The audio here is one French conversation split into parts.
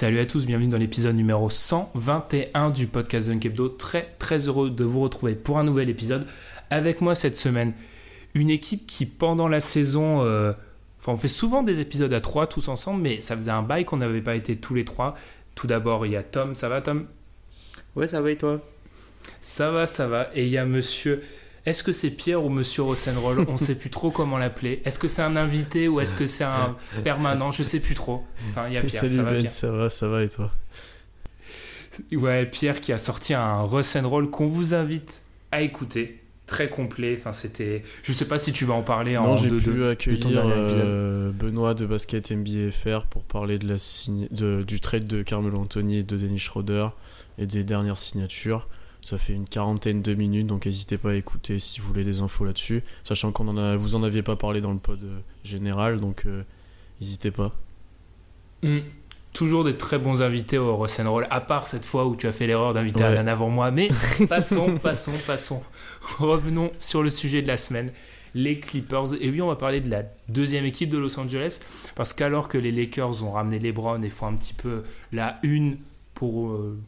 Salut à tous, bienvenue dans l'épisode numéro 121 du podcast Dunk Hebdo. Très très heureux de vous retrouver pour un nouvel épisode. Avec moi cette semaine, une équipe qui pendant la saison, euh, enfin on fait souvent des épisodes à trois tous ensemble, mais ça faisait un bail qu'on n'avait pas été tous les trois. Tout d'abord il y a Tom, ça va Tom? Ouais, ça va et toi? Ça va, ça va. Et il y a monsieur. Est-ce que c'est Pierre ou monsieur Rosenroll On sait plus trop comment l'appeler. Est-ce que c'est un invité ou est-ce que c'est un permanent? Je sais plus trop. Enfin, il y a Pierre. Salut ça va, Ben, Pierre ça va, ça va et toi? Ouais, Pierre qui a sorti un Roll qu'on vous invite à écouter. Très complet. Enfin, c'était. Je sais pas si tu vas en parler en Non, j'ai deux, pu deux, accueillir euh, Benoît de Basket NBA FR pour parler de la de- du trade de Carmelo Anthony et de Dennis Schroeder et des dernières signatures. Ça fait une quarantaine de minutes, donc n'hésitez pas à écouter si vous voulez des infos là-dessus. Sachant qu'on en a, vous en aviez pas parlé dans le pod euh, général, donc euh, n'hésitez pas. Hmm. Toujours des très bons invités au Roll, à part cette fois où tu as fait l'erreur d'inviter Ouais. Alan avant moi. Mais passons, passons, passons. Revenons sur le sujet de la semaine, les Clippers. Et oui, on va parler de la deuxième équipe de Los Angeles, parce qu'alors que les Lakers ont ramené LeBron et font un petit peu la une pour euh,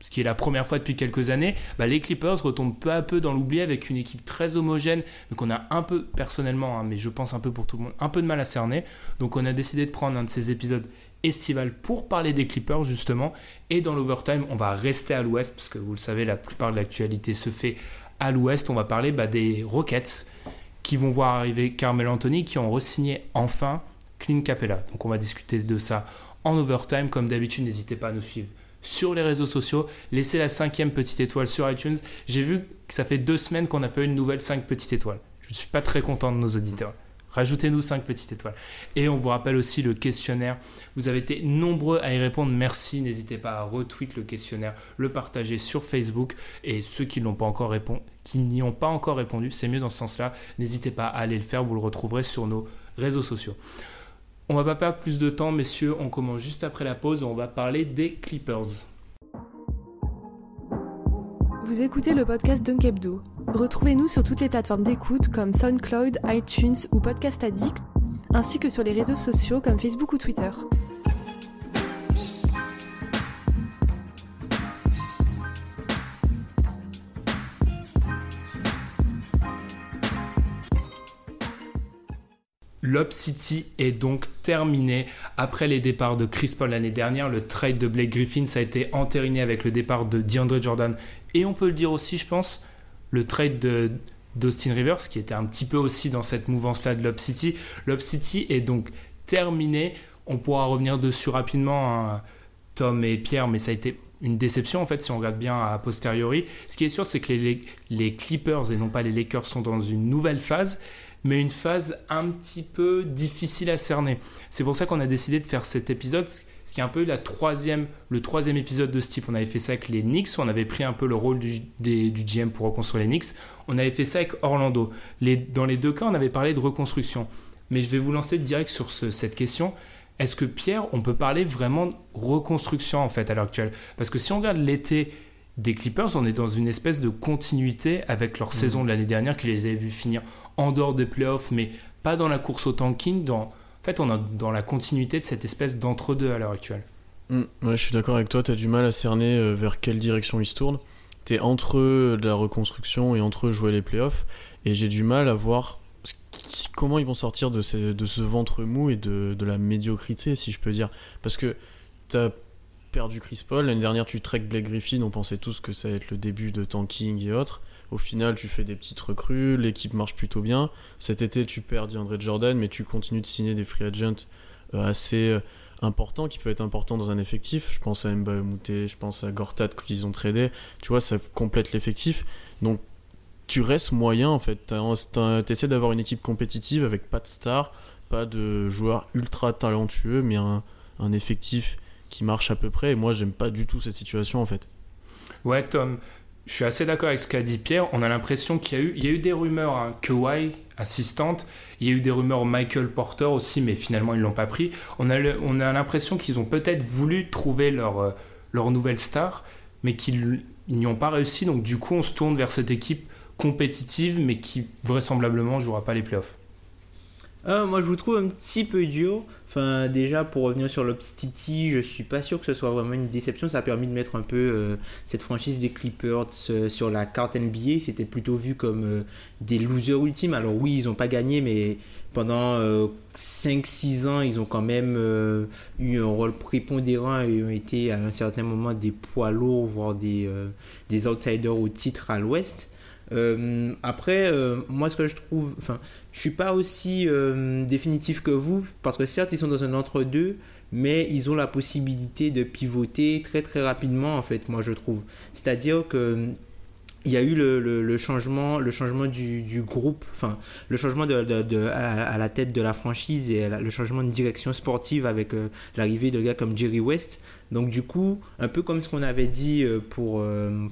ce qui est la première fois depuis quelques années, bah, les Clippers retombent peu à peu dans l'oubli avec une équipe très homogène, qu'on a un peu, personnellement, hein, mais je pense un peu pour tout le monde, un peu de mal à cerner. Donc on a décidé de prendre un de ces épisodes estival pour parler des Clippers justement. Et dans l'overtime, on va rester à l'ouest parce que vous le savez, la plupart de l'actualité se fait à l'ouest. On va parler bah, des Rockets qui vont voir arriver Carmelo Anthony qui ont re-signé enfin Clint Capella. Donc on va discuter de ça en overtime. Comme d'habitude, n'hésitez pas à nous suivre sur les réseaux sociaux. Laissez la cinquième petite étoile sur iTunes. J'ai vu que ça fait deux semaines qu'on n'a pas eu une nouvelle 5 petites étoiles. Je ne suis pas très content de nos auditeurs. Rajoutez-nous 5 petites étoiles. Et on vous rappelle aussi le questionnaire. Vous avez été nombreux à y répondre. Merci. N'hésitez pas à retweet le questionnaire, le partager sur Facebook. Et ceux qui qui n'y ont pas encore répondu, c'est mieux dans ce sens-là. N'hésitez pas à aller le faire. Vous le retrouverez sur nos réseaux sociaux. On va pas perdre plus de temps, messieurs. On commence juste après la pause. On va parler des Clippers. Vous écoutez le podcast Dunk Hebdo. Retrouvez-nous sur toutes les plateformes d'écoute comme SoundCloud, iTunes ou Podcast Addict, ainsi que sur les réseaux sociaux comme Facebook ou Twitter. Lob City est donc terminé. Après les départs de Chris Paul l'année dernière, le trade de Blake Griffin, ça a été entériné avec le départ de DeAndre Jordan. Et on peut le dire aussi, je pense, le trade de d'Austin Rivers, qui était un petit peu aussi dans cette mouvance-là de Lob City. Lob City est donc terminé. On pourra revenir dessus rapidement, hein, Tom et Pierre, mais ça a été une déception en fait si on regarde bien à posteriori. Ce qui est sûr, c'est que les, les Clippers et non pas les Lakers sont dans une nouvelle phase mais une phase un petit peu difficile à cerner. C'est pour ça qu'on a décidé de faire cet épisode, ce qui est un peu la troisième, le troisième épisode de ce type. On avait fait ça avec les Knicks, on avait pris un peu le rôle du, des- du GM pour reconstruire les Knicks. On avait fait ça avec Orlando. Les- dans les deux cas, on avait parlé de reconstruction. Mais je vais vous lancer direct sur ce- cette question. Est-ce que Pierre, on peut parler vraiment de reconstruction en fait à l'heure actuelle? Parce que si on regarde l'été des Clippers, on est dans une espèce de continuité avec leur saison de l'année dernière qui les avait vus finir en dehors des playoffs, mais pas dans la course au tanking. Dans, en fait, on est dans la continuité de cette espèce d'entre-deux à l'heure actuelle. Mm, ouais, je suis d'accord avec toi, tu as du mal à cerner euh, vers quelle direction ils se tournent. Tu es entre eux la reconstruction et entre eux jouer les playoffs. Et j'ai du mal à voir comment ils vont sortir de, ce ventre mou et de, de la médiocrité, si je peux dire. Parce que tu as perdu Chris Paul. L'année dernière, tu trek Blake Griffin. On pensait tous que ça allait être le début de tanking et autres. Au final, tu fais des petites recrues. L'équipe marche plutôt bien. Cet été, tu perds DeAndre Jordan, mais tu continues de signer des free agents euh, assez euh, importants qui peuvent être importants dans un effectif. Je pense à Mba Mouté, je pense à Gortat qu'ils ont tradé. Tu vois, ça complète l'effectif. Donc, tu restes moyen en fait. Tu essaies d'avoir une équipe compétitive avec pas de stars, pas de joueurs ultra talentueux, mais un, un effectif qui marche à peu près. Et moi, j'aime pas du tout cette situation en fait. Ouais, Tom, je suis assez d'accord avec ce qu'a dit Pierre. On a l'impression qu'il y a eu, il y a eu des rumeurs, hein, Kawhi, assistante. Il y a eu des rumeurs Michael Porter aussi, mais finalement ils l'ont pas pris. On a, on a l'impression qu'ils ont peut-être voulu trouver leur, euh, leur nouvelle star, mais qu'ils ils n'y ont pas réussi. Donc du coup, on se tourne vers cette équipe compétitive, mais qui vraisemblablement jouera pas les playoffs. Euh, moi, je vous trouve un petit peu dur. Enfin, déjà, pour revenir sur l'Obstity, je suis pas sûr que ce soit vraiment une déception. Ça a permis de mettre un peu euh, cette franchise des Clippers euh, sur la carte NBA. C'était plutôt vu comme des losers ultimes. Alors oui, ils ont pas gagné, mais pendant euh, 5-6 ans, ils ont quand même eu un rôle prépondérant et ont été à un certain moment des poids lourds, voire des, des outsiders au titre à l'Ouest. Euh, après, euh, moi, ce que je trouve, enfin, je suis pas aussi euh, définitif que vous, parce que certes, ils sont dans un entre-deux, mais ils ont la possibilité de pivoter très très rapidement, en fait, moi, je trouve. C'est-à-dire que il y a eu le, changement, le changement du, groupe, enfin, le changement à, la tête de la franchise et le changement de direction sportive avec l'arrivée de gars comme Jerry West. Donc, du coup, un peu comme ce qu'on avait dit pour,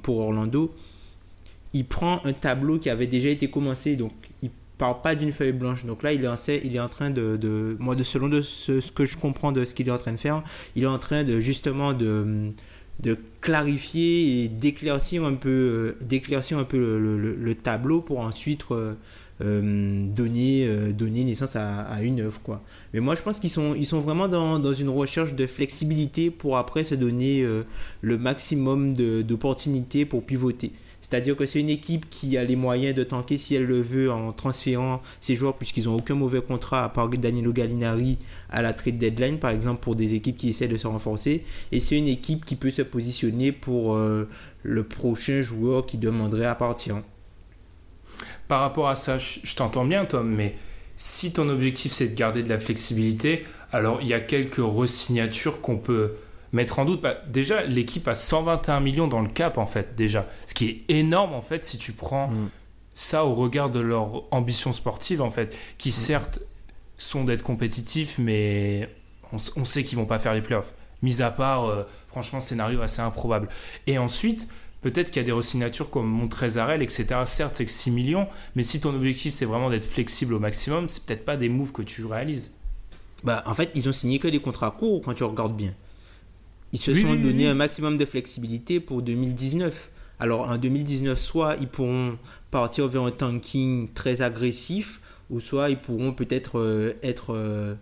pour Orlando, il prend un tableau qui avait déjà été commencé, donc il part pas d'une feuille blanche. Donc là, il est en, train de, moi, de, selon de ce, que je comprends de ce qu'il est en train de faire, il est en train de justement de, clarifier et d'éclaircir un peu, euh, d'éclaircir un peu le, le- le- le tableau pour ensuite euh, euh, donner, donner naissance à, une œuvre. Mais moi, je pense qu'ils sont, ils sont vraiment dans, une recherche de flexibilité pour après se donner le maximum d'opportunités pour pivoter. C'est-à-dire que c'est une équipe qui a les moyens de tanker si elle le veut en transférant ses joueurs puisqu'ils n'ont aucun mauvais contrat à part Danilo Gallinari à la trade deadline par exemple pour des équipes qui essaient de se renforcer et c'est une équipe qui peut se positionner pour euh, le prochain joueur qui demanderait à partir. Par rapport à ça, je, t'entends bien, Tom, mais si ton objectif c'est de garder de la flexibilité, alors il y a quelques resignatures qu'on peut mettre en doute. Bah, déjà, l'équipe a 121 millions dans le cap, en fait, déjà. Ce qui est énorme, en fait, si tu prends Mm. ça au regard de leur ambition sportive, en fait, qui certes sont d'être compétitifs, mais on sait qu'ils vont pas faire les playoffs. Mis à part, euh, franchement, scénario assez improbable. Et ensuite, peut-être qu'il y a des resignatures comme Montrezarel, etc. Certes, c'est que 6 millions, mais si ton objectif c'est vraiment d'être flexible au maximum, c'est peut-être pas des moves que tu réalises. Bah, en fait, ils ont signé que des contrats courts quand tu regardes bien. Ils se Oui, sont oui, donné oui. un maximum de flexibilité pour 2019. Alors en 2019, soit ils pourront partir vers un tanking très agressif, ou soit ils pourront peut-être euh, être... euh,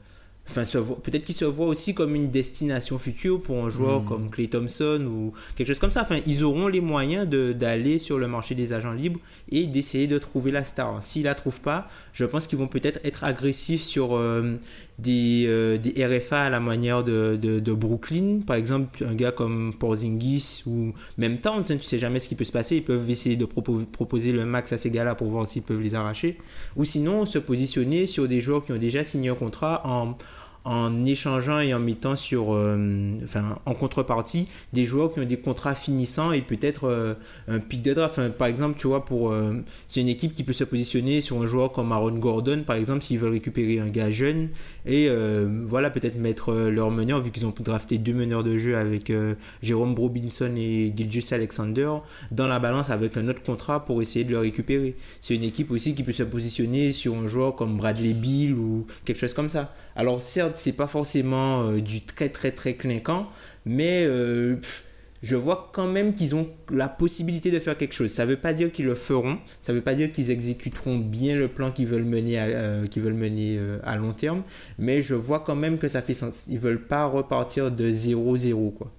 Enfin, peut-être qu'ils se voient aussi comme une destination future pour un joueur Mhm. comme Clay Thompson ou quelque chose comme ça. Enfin, ils auront les moyens d'aller sur le marché des agents libres et d'essayer de trouver la star. S'ils la trouvent pas, je pense qu'ils vont peut-être être agressifs sur euh, des, euh, des RFA à la manière de, de, de Brooklyn. Par exemple, un gars comme Porzingis ou même Towns, hein, tu sais jamais ce qui peut se passer. Ils peuvent essayer de propo- proposer le max à ces gars-là pour voir s'ils peuvent les arracher. Ou sinon, se positionner sur des joueurs qui ont déjà signé un contrat en en échangeant et en mettant sur, euh, enfin, en contrepartie des joueurs qui ont des contrats finissants et peut-être euh, un pic de draft. Enfin, par exemple, tu vois, pour euh, c'est une équipe qui peut se positionner sur un joueur comme Aaron Gordon, par exemple, s'ils veulent récupérer un gars jeune et euh, voilà, peut-être mettre euh, leur meneur, vu qu'ils ont drafté deux meneurs de jeu avec euh, Jérôme Robinson et Gilgis Alexander, dans la balance avec un autre contrat pour essayer de le récupérer. C'est une équipe aussi qui peut se positionner sur un joueur comme Bradley Bill ou quelque chose comme ça. Alors certes, c'est pas forcément euh, du très très très clinquant, mais euh, pff, je vois quand même qu'ils ont la possibilité de faire quelque chose. Ça ne veut pas dire qu'ils le feront, ça ne veut pas dire qu'ils exécuteront bien le plan qu'ils veulent mener, à, euh, qu'ils veulent mener euh, à long terme, mais je vois quand même que ça fait sens. Ils veulent pas repartir de 0-0 quoi.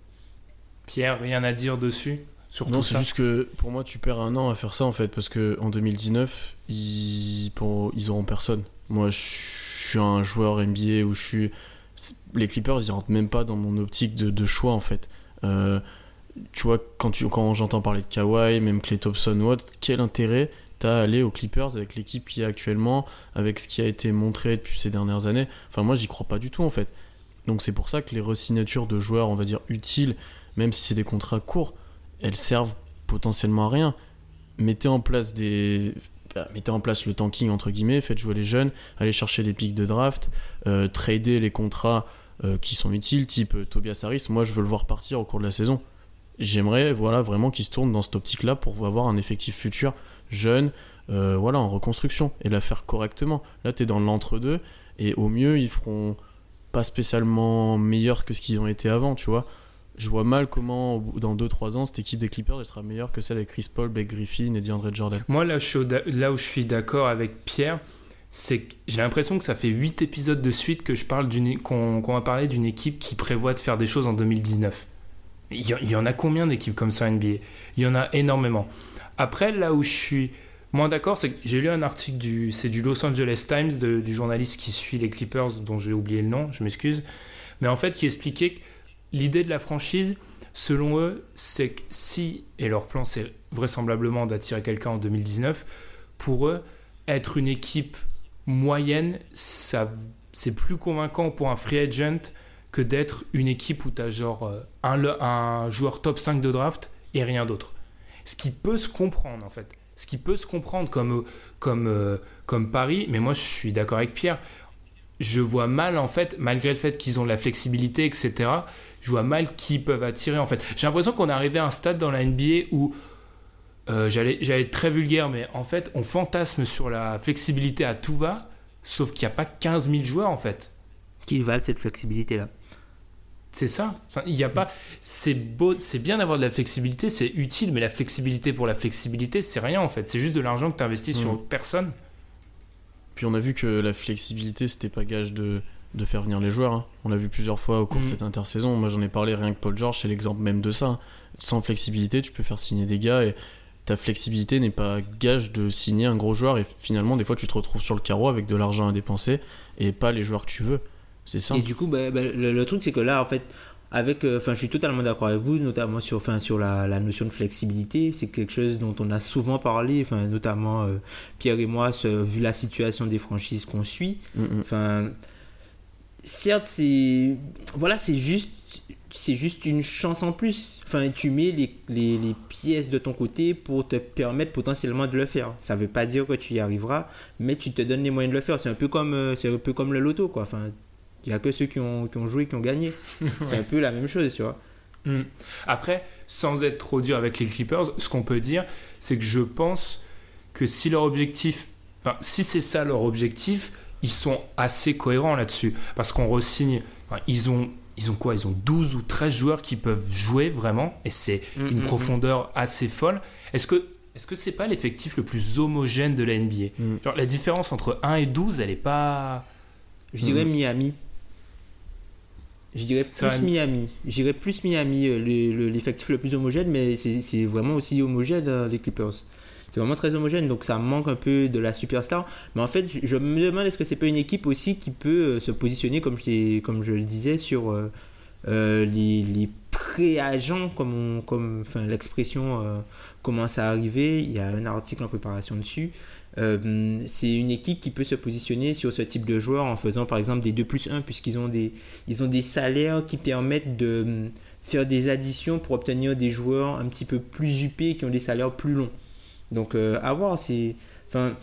Pierre, rien à dire dessus sur Non, c'est ça? juste que pour moi, tu perds un an à faire ça en fait, parce que en 2019, ils, pour, ils auront personne. Moi, je suis un joueur NBA où je suis. Les Clippers, ils rentrent même pas dans mon optique de, choix en fait. Euh, tu vois, quand, tu, quand j'entends parler de Kawhi, même Clay Thompson ou autre, quel intérêt t'as à aller aux Clippers avec l'équipe qui est actuellement, avec ce qui a été montré depuis ces dernières années? Enfin, moi, j'y crois pas du tout en fait. Donc, c'est pour ça que les resignatures de joueurs, on va dire, utiles, même si c'est des contrats courts, elles servent potentiellement à rien. Mettez en place des. Bah, mettez en place le tanking entre guillemets, faites jouer les jeunes, allez chercher les pics de draft, euh, trader les contrats euh, qui sont utiles, type euh, Tobias Harris. Moi, je veux le voir partir au cours de la saison. J'aimerais voilà, vraiment qu'il se tourne dans cette optique-là pour avoir un effectif futur jeune, euh, voilà, en reconstruction et la faire correctement. Là, tu es dans l'entre-deux et au mieux, ils feront pas spécialement meilleur que ce qu'ils ont été avant, tu vois. Je vois mal comment, dans 2-3 ans, cette équipe des Clippers sera meilleure que celle avec Chris Paul, Blake Griffin et DeAndre Jordan. Moi, là, où je suis d'accord avec Pierre, c'est que j'ai l'impression que ça fait 8 épisodes de suite que je parle d'une, qu'on, qu'on va parler d'une équipe qui prévoit de faire des choses en 2019. Il y, en- a combien d'équipes comme ça en NBA Il y en a énormément. Après, là où je suis moins d'accord, c'est que j'ai lu un article du, c'est du Los Angeles Times, du journaliste qui suit les Clippers, dont j'ai oublié le nom, je m'excuse, mais en fait qui expliquait que l'idée de la franchise, selon eux, c'est que si, et leur plan c'est vraisemblablement d'attirer quelqu'un en 2019, pour eux, être une équipe moyenne, ça, c'est plus convaincant pour un free agent que d'être une équipe où tu as genre euh, un, joueur top 5 de draft et rien d'autre. Ce qui peut se comprendre en fait. Ce qui peut se comprendre comme, comme, euh, comme Paris, mais moi je suis d'accord avec Pierre. Je vois mal en fait, malgré le fait qu'ils ont la flexibilité, etc., je vois mal qui peuvent attirer en fait. J'ai l'impression qu'on est arrivé à un stade dans la NBA où euh, j'allais j'allais être très vulgaire, mais en fait, on fantasme sur la flexibilité à tout va, sauf qu'il n'y a pas 15 000 joueurs en fait. Qu'ils valent cette flexibilité là. C'est ça. Enfin, y a pas. C'est beau, c'est bien d'avoir de la flexibilité, c'est utile, mais la flexibilité pour la flexibilité, c'est rien en fait. C'est juste de l'argent que tu investis sur personne. Puis on a vu que la flexibilité, c'était pas gage de, de faire venir les joueurs. hein. On l'a vu plusieurs fois au cours de Mhm. cette intersaison. Moi, j'en ai parlé rien que Paul George, c'est l'exemple même de ça. Sans flexibilité, tu peux faire signer des gars et ta flexibilité n'est pas gage de signer un gros joueur. Et finalement, des fois, tu te retrouves sur le carreau avec de l'argent à dépenser et pas les joueurs que tu veux. C'est ça. Et du coup, bah, bah, le, le truc, c'est que là, en fait, avec, euh, je suis totalement d'accord avec vous, notamment sur, enfin, sur la, la notion de flexibilité. C'est quelque chose dont on a souvent parlé, enfin, notamment euh, Pierre et moi, ce- vu la situation des franchises qu'on suit. Mm, mm. Enfin, certes, c'est, voilà, c'est juste, c'est juste une chance en plus. Enfin, tu mets les, les, les pièces de ton côté pour te permettre potentiellement de le faire. Ça veut pas dire que tu y arriveras, mais tu te donnes les moyens de le faire. C'est un peu comme, euh, c'est un peu comme le loto, quoi. Enfin, il y a que ceux qui ont, qui ont joué qui ont gagné. C'est un peu la même chose, tu vois. Hmm. Après, sans être trop dur avec les Clippers, ce qu'on peut dire, c'est que je pense que si leur objectif, enfin, si c'est ça leur objectif, ils sont assez cohérents là-dessus. Parce qu'on re-signe, enfin, ils ont, ils ont quoi? Ils ont 12 ou 13 joueurs qui peuvent jouer vraiment, et c'est Mm, une mm, profondeur assez folle. Est-ce que est-ce que c'est pas l'effectif le plus homogène de la NBA Mm. Genre la différence entre 1 et 12, elle est pas. Je dirais. Miami. Je dirais plus vrai. Miami. Je dirais plus Miami, le- le- l'effectif le, plus homogène, mais c'est c'est vraiment aussi homogène, euh, les Clippers. C'est vraiment très homogène, donc ça manque un peu de la superstar. Mais en fait, je, me demande est-ce que c'est pas une équipe aussi qui peut euh, se positionner, comme je, comme je le disais, sur euh, euh, les, les pré-agents, comme, on- comme l'expression commence à arriver. Il y a un article en préparation dessus. C'est une équipe qui peut se positionner sur ce type de joueurs en faisant par exemple des 2 plus 1 puisqu'ils ont des, salaires qui permettent de faire des additions pour obtenir des joueurs un petit peu plus huppés qui ont des salaires plus longs. Donc euh, à voir, c'est... Enfin,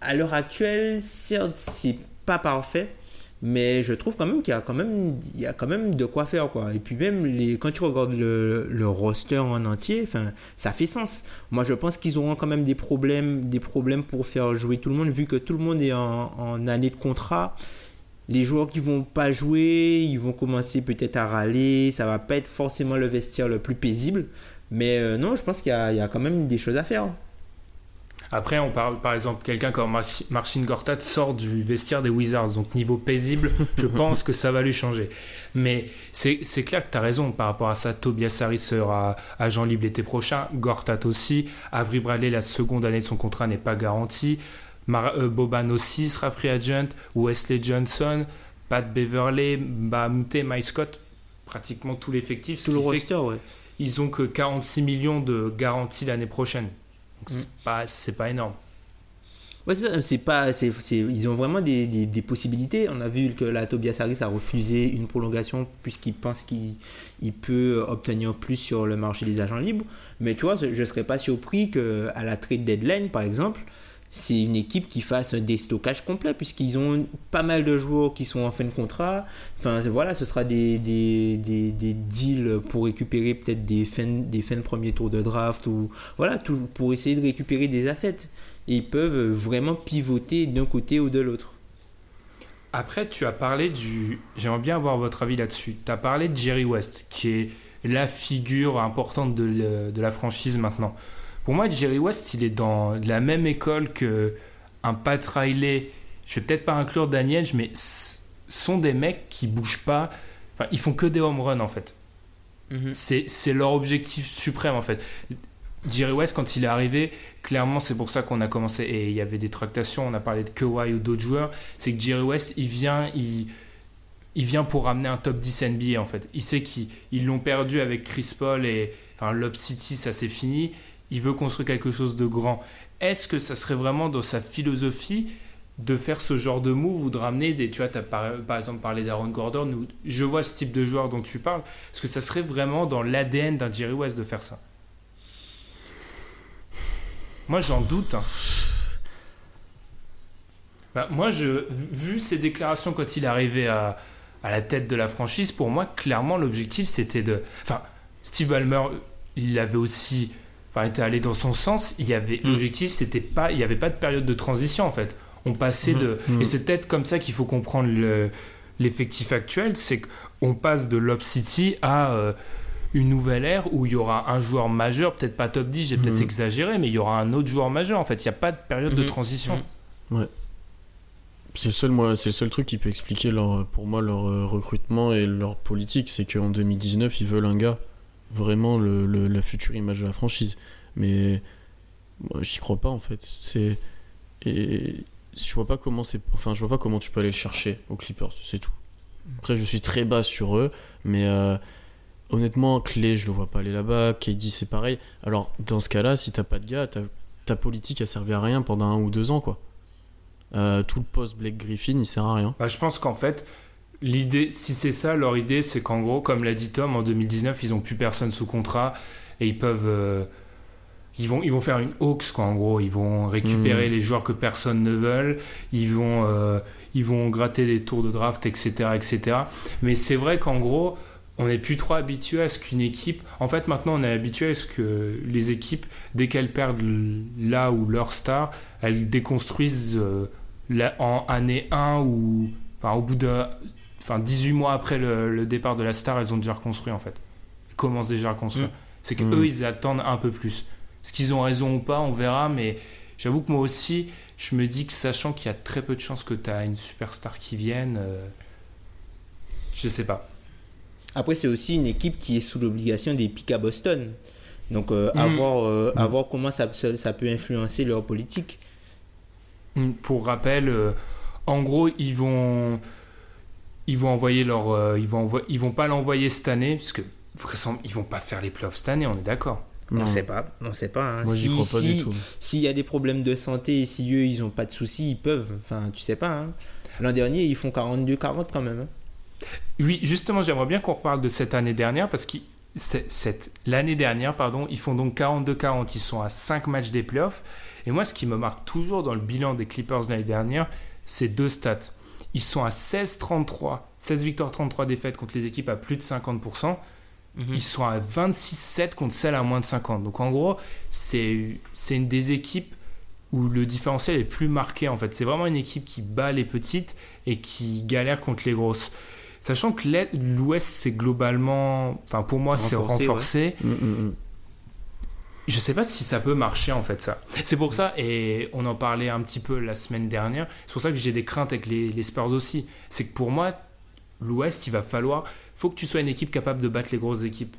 à l'heure actuelle, certes, c'est pas parfait, mais je trouve quand même qu'il y a quand même, il y a quand même de quoi faire quoi. Et puis même les, quand tu regardes le, le roster en entier, enfin, ça fait sens. Moi, je pense qu'ils auront quand même des problèmes, des problèmes pour faire jouer tout le monde, vu que tout le monde est en, en année de contrat. les joueurs qui vont pas jouer, ils vont commencer peut-être à râler, ça va pas être forcément le vestiaire le plus paisible. Mais euh, non, je pense qu'il y, y, a quand même des choses à faire. Après, on parle par exemple quelqu'un comme Marcin Gortat sort du vestiaire des Wizards, donc niveau paisible, je pense que ça va lui changer. Mais c'est clair que tu as raison par rapport à ça. Tobias Harris sera agent libre l'été prochain, Gortat aussi. Avery Bradley, la seconde année de son contrat n'est pas garantie. Euh, Boban aussi sera free agent. Wesley Johnson, Pat Beverley, Bahamute, Mike Scott, pratiquement tout l'effectif. Tout le roster, ouais. Ils ont que 46 millions de garantie l'année prochaine. Donc c'est mm. pas, pas énorme. Ouais, c'est pas, ils ont vraiment des, des, possibilités. On a vu que la Tobias Harris a refusé une prolongation puisqu'il pense qu'il peut obtenir plus sur le marché des agents libres. Mais tu vois, je ne serais pas surpris qu'à la trade deadline, par exemple, c'est une équipe qui fasse un déstockage complet puisqu'ils ont pas mal de joueurs qui sont en fin de contrat. Enfin voilà, ce sera des, des, des, deals pour récupérer peut-être des fins, des fins de premier tour de draft ou voilà, pour essayer de récupérer des assets. Et ils peuvent vraiment pivoter d'un côté ou de l'autre. Après, tu as parlé du. J'aimerais bien avoir votre avis là-dessus. Tu as parlé de Jerry West, qui est la figure importante de la franchise maintenant. Pour moi, Jerry West, il est dans la même école que un Pat Riley. Je vais peut-être pas inclure Daniel, mais sont des mecs qui bougent pas. Enfin, ils font que des home runs en fait. Mhm. C'est leur objectif suprême en fait. Jerry West, quand il est arrivé, clairement, c'est pour ça qu'on a commencé. Et il y avait des tractations, on a parlé de Kawhi ou d'autres joueurs. C'est que Jerry West, il vient, il, il vient pour ramener un top 10 NBA en fait. Il sait qu'ils l'ont perdu avec Chris Paul et enfin, Lob City, ça c'est fini il veut construire quelque chose de grand. Est-ce que ça serait vraiment dans sa philosophie de faire ce genre de move ou de ramener des. Tu vois, tu as par, exemple parlé d'Aaron Gordon, je vois ce type de joueur dont tu parles. Est-ce que ça serait vraiment dans l'ADN d'un Jerry West de faire ça? Moi, j'en doute. Hein. Bah, moi, je, vu ses déclarations quand il est arrivé à, à la tête de la franchise, pour moi, clairement, l'objectif, c'était de. Enfin, Steve Ballmer, il avait aussi enfin, était allé dans son sens. Il y avait mm. l'objectif, c'était pas, il n'y avait pas de période de transition en fait. On passait de, mm. et c'est peut-être comme ça qu'il faut comprendre l'effectif actuel, c'est qu'on passe de Lob City à euh, une nouvelle ère où il y aura un joueur majeur, peut-être pas top 10, j'ai peut-être mm. exagéré, mais il y aura un autre joueur majeur. En fait, il n'y a pas de période de transition. Ouais. C'est le, seul, moi, c'est le seul truc qui peut expliquer leur, pour moi leur euh, recrutement et leur politique, c'est qu'en 2019, ils veulent un gars vraiment le, la future image de la franchise. Mais moi, j'y crois pas en fait. C'est et je vois pas comment c'est. Enfin, je vois pas comment tu peux aller le chercher aux Clippers. C'est tout. Après, je suis très bas sur eux, mais euh, honnêtement, Clé, je le vois pas aller là-bas. KD, c'est pareil. Alors, dans ce cas-là, si t'as pas de gars, ta politique a servi à rien pendant un ou deux ans, quoi. Euh, tout le post Blake Griffin, il sert à rien. Bah, je pense qu'en fait, l'idée, si c'est ça, leur idée, c'est qu'en gros, comme l'a dit Tom, en 2019, ils n'ont plus personne sous contrat et ils peuvent. Euh, ils, vont, ils vont faire une Hawks, quoi, en gros. Ils vont récupérer hmm. les joueurs que personne ne veut. Ils vont, euh, ils vont gratter des tours de draft, etc. etc. Mais c'est vrai qu'en gros, on n'est plus trop habitué à ce qu'une équipe. En fait, maintenant, on est habitué à ce que les équipes, dès qu'elles perdent là ou leur star, elles déconstruisent euh, en année 1 ou. Enfin, au bout de enfin 18 mois après le, départ de la star, elles ont déjà reconstruit en fait. Ils commencent déjà à reconstruire. Mm. C'est qu'eux, mm. ils attendent un peu plus. Est-ce qu'ils ont raison ou pas, on verra, mais j'avoue que moi aussi, je me dis que sachant qu'il y a très peu de chances que tu as une superstar qui vienne, euh, je sais pas. Après, c'est aussi une équipe qui est sous l'obligation des pics à Boston. Donc, euh, à, mm. voir, euh, à, voir, comment ça, ça, peut influencer leur politique. Pour rappel, en gros, ils vont ils vont envoyer leur, euh, ils vont ils vont pas l'envoyer cette année parce que ils vont pas faire les playoffs cette année, on est d'accord. On sait pas, on sait pas. Hein. Moi, si, crois pas si, du tout. S'il y a des problèmes de santé et si eux ils ont pas de soucis, ils peuvent. Enfin, tu sais pas. Hein. L'an dernier, ils font 42-40 quand même. Hein. Oui, justement, j'aimerais bien qu'on reparle de cette année dernière parce que l'année dernière, pardon, ils font donc 42-40. Ils sont à 5 matchs des playoffs. Et moi, ce qui me marque toujours dans le bilan des Clippers l'année dernière, c'est deux stats. Ils sont à 16-33, 16 victoires, 33 défaites contre les équipes à plus de 50%. Mhm. Ils sont à 26-7 contre celles à moins de 50. Donc en gros, c'est une des équipes où le différentiel est plus marqué en fait. C'est vraiment une équipe qui bat les petites et qui galère contre les grosses. Sachant que l'Ouest, c'est globalement, enfin pour moi, c'est renforcé. Mm, mm, mm. Je sais pas si ça peut marcher en fait ça. C'est pour ça, et on en parlait un petit peu la semaine dernière, c'est pour ça que j'ai des craintes avec les, les Spurs aussi. C'est que pour moi, l'Ouest, il va falloir, faut que tu sois une équipe capable de battre les grosses équipes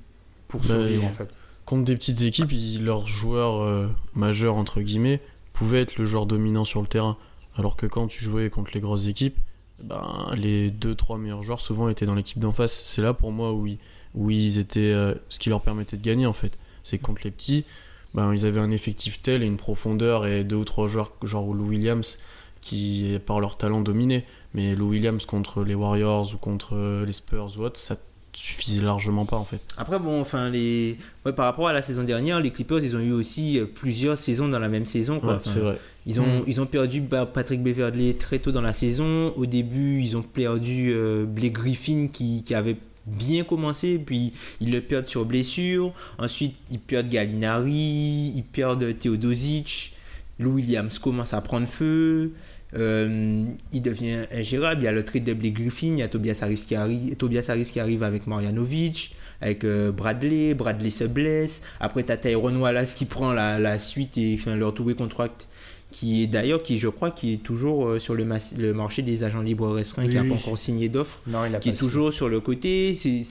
pour Bah, survivre en fait. Contre des petites équipes, ils- leurs joueurs euh, majeurs, entre guillemets, pouvaient être le joueur dominant sur le terrain. Alors que quand tu jouais contre les grosses équipes, ben, les 2-3 meilleurs joueurs souvent étaient dans l'équipe d'en face. C'est là pour moi où ils, où ils étaient. euh, ce qui leur permettait de gagner en fait. C'est contre les petits, ben, ils avaient un effectif tel et une profondeur et deux ou trois joueurs, genre Lou Williams, qui par leur talent dominaient. Mais Lou Williams contre les Warriors ou contre euh, les Spurs ou autre, ça suffisait largement pas en fait. Après, bon, enfin, les... ouais, par rapport à la saison dernière, les Clippers, ils ont eu aussi euh, plusieurs saisons dans la même saison. Quoi. Ouais, Enfin, c'est vrai. Ils ont, Mm. ils ont perdu Patrick Beverley très tôt dans la saison. Au début, ils ont perdu euh, Blake Griffin qui, qui avait bien commencé, puis ils le perdent sur blessure. Ensuite, ils perdent Gallinari, ils perdent Teodosic. Lou Williams commence à prendre feu. Euh, il devient ingérable. Il y a le trade de Blake Griffin, il y a Tobias Harris qui arrive, Tobias Harris qui arrive avec Marjanovic, avec euh, Bradley. Bradley se blesse. Après, tu as Wallace qui prend la, la suite et enfin, leur tout contract qui est d'ailleurs, qui je crois, qui est toujours euh, sur le, marché des agents libres restreints, qui n'a Oui, pas encore signé d'offre, Non, il a qui est toujours sur le côté. C'est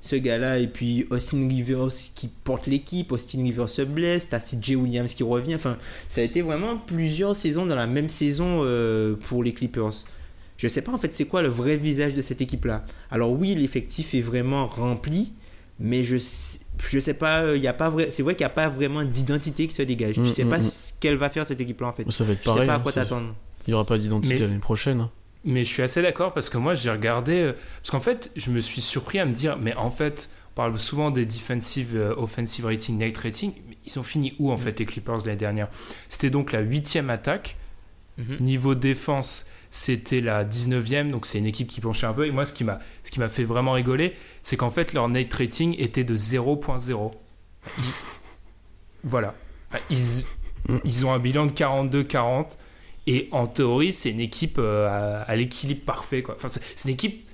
ce gars-là, et puis Austin Rivers qui porte l'équipe. Austin Rivers se blesse, t'as CJ Williams qui revient. Enfin, ça a été vraiment plusieurs saisons dans la même saison euh, pour les Clippers. Je sais pas en fait c'est quoi le vrai visage de cette équipe-là? Alors oui, l'effectif est vraiment rempli, mais je je sais pas, euh, il y a pas vrai, c'est vrai qu'il n'y a pas vraiment d'identité qui se dégage. Mm, tu sais mm, pas mm. ce qu'elle va faire cette équipe-là en fait. Ça va être Je sais pareil. pas à quoi t'attendre. Il n'y aura pas d'identité Mais- l'année prochaine. hein. Mais je suis assez d'accord parce que moi j'ai regardé euh, parce qu'en fait je me suis surpris à me dire mais en fait on parle souvent des defensive euh, offensive rating net rating mais ils ont fini où en fait les Clippers l'année dernière? C'était donc la huitième attaque Mhm. niveau défense c'était la 19e donc c'est une équipe qui penchait un peu et moi ce qui m'a ce qui m'a fait vraiment rigoler c'est qu'en fait leur net rating était de 0.0 Ils- voilà ils, Mm. ils ont un bilan de 42-40 et en théorie, c'est une équipe euh, à, à l'équilibre parfait. Quoi. Enfin, c'est une équipe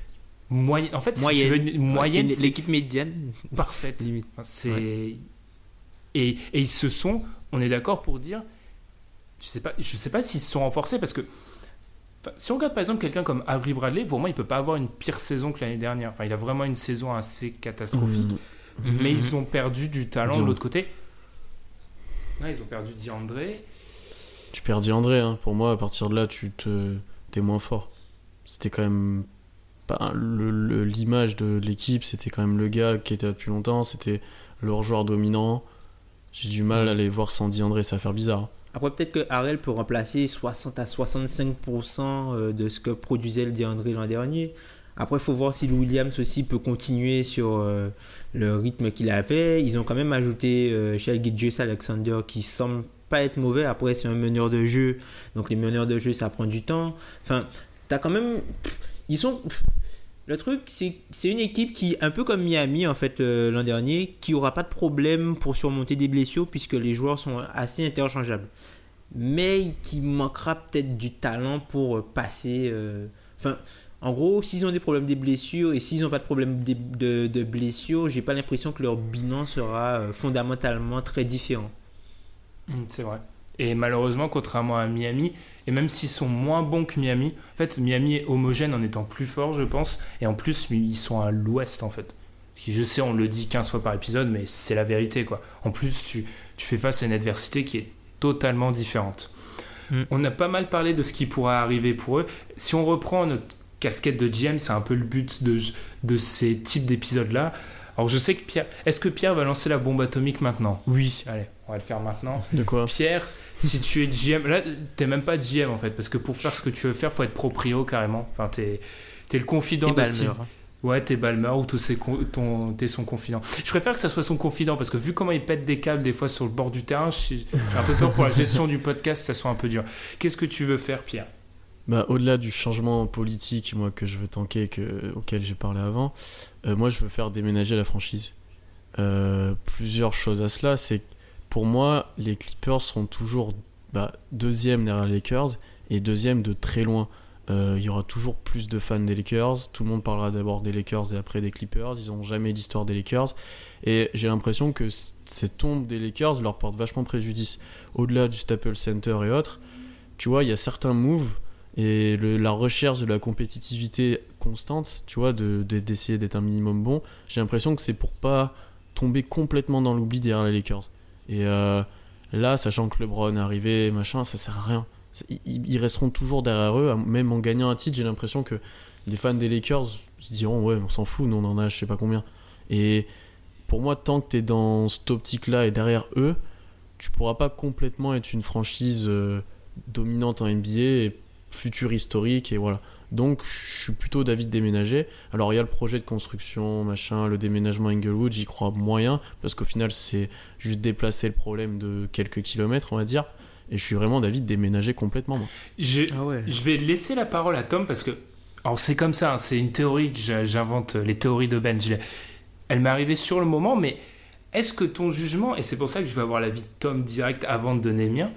moyenne. En fait, si veux, moyenne, l'équipe médiane. parfaite. C'est et, et ils se sont. On est d'accord pour dire. Je sais pas. Je sais pas s'ils se sont renforcés parce que. Si on regarde par exemple quelqu'un comme Avery Bradley, pour moi, il peut pas avoir une pire saison que l'année dernière. Enfin, il a vraiment une saison assez catastrophique. Mhm. Mais Mhm. ils ont perdu du talent de l'autre côté. Ouais, ils ont perdu DeAndre. Tu perds André, hein. pour moi, à partir de là, tu te t'es moins fort. C'était quand même pas l'image de l'équipe, c'était quand même le gars qui était là depuis longtemps, c'était leur joueur dominant. J'ai du mal à les voir sans André, ça va faire bizarre. Après, peut-être que Harrell peut remplacer 60 à 65% euh, de ce que produisait le DeAndre l'an dernier. Après, il faut voir si Lou Williams aussi peut continuer sur euh, le rythme qu'il avait. Ils ont quand même ajouté euh, Shai Alexander qui semble pas être mauvais. Après, c'est un meneur de jeu. Donc, les meneurs de jeu, ça prend du temps. Enfin, t'as quand même. Ils sont. Le truc, c'est une équipe qui, un peu comme Miami en fait euh, l'an dernier, qui aura pas de problème pour surmonter des blessures puisque les joueurs sont assez interchangeables. Mais qui manquera peut-être du talent pour euh, passer. euh, Enfin, en gros, s'ils ont des problèmes des blessures et s'ils n'ont pas de problème de, de, de blessures, j'ai pas l'impression que leur bilan sera fondamentalement très différent. Mm, C'est vrai. Et malheureusement, contrairement à Miami, et même s'ils sont moins bons que Miami, en fait, Miami est homogène en étant plus fort, je pense. Et en plus, ils sont à l'ouest, en fait. Que je sais, on le dit 15 fois par épisode, mais c'est la vérité, quoi. En plus, tu, tu fais face à une adversité qui est totalement différente. Mm. On a pas mal parlé de ce qui pourrait arriver pour eux. Si on reprend notre casquette de GM, c'est un peu le but de, de ces types d'épisodes-là. Alors, je sais que Pierre. Est-ce que Pierre va lancer la bombe atomique maintenant? Oui, allez, on va le faire maintenant. De quoi? Pierre, si tu es GM, là, t'es même pas GM en fait, parce que pour faire ce que tu veux faire, faut être proprio carrément. Enfin, t'es es le confident de Steve. Ballmer. Ouais, t'es Balmer ou t'es ton- son confident. Je préfère que ça soit son confident parce que vu comment il pète des câbles des fois sur le bord du terrain, j'ai un peu peur pour la gestion du podcast, ça soit un peu dur. Qu'est-ce que tu veux faire, Pierre? Bah, au-delà du changement politique, moi, que je veux tanker, que, auquel j'ai parlé avant, euh, moi, je veux faire déménager la franchise. Euh, plusieurs choses à cela, c'est que pour moi, les Clippers seront toujours bah, deuxième derrière les Lakers et deuxième de très loin. Euh, il y aura toujours plus de fans des Lakers. Tout le monde parlera d'abord des Lakers et après des Clippers. Ils n'ont jamais l'histoire des Lakers. Et j'ai l'impression que cette tombe des Lakers leur porte vachement préjudice. Au-delà du Staples Center et autres, tu vois, il y a certains moves et la recherche de la compétitivité constante, tu vois, d'essayer d'être un minimum bon. J'ai l'impression que c'est pour pas tomber complètement dans l'oubli derrière les Lakers. Et euh, là, sachant que LeBron est arrivé, machin, ça sert à rien. Ils, resteront toujours derrière eux, même en gagnant un titre. J'ai l'impression que les fans des Lakers se diront Ouais, on s'en fout, nous on en a je sais pas combien. Et pour moi, tant que tu es dans cette optique-là et derrière eux, tu pourras pas complètement être une franchise euh, dominante en NBA et futur historique. Et voilà. Donc, je suis plutôt d'avis de déménager. Alors, il y a le projet de construction, machin, le déménagement Inglewood, j'y crois moyen, parce qu'au final, c'est juste déplacer le problème de quelques kilomètres, on va dire. Et je suis vraiment d'avis de déménager complètement. Moi. Je, ah je vais laisser la parole à Tom parce que. Alors, c'est comme ça, hein, c'est une théorie que j'invente, les théories de Ben. Elle m'est arrivée sur le moment, mais est-ce que ton jugement, et c'est pour ça que je vais avoir l'avis de Tom direct avant de donner le mien,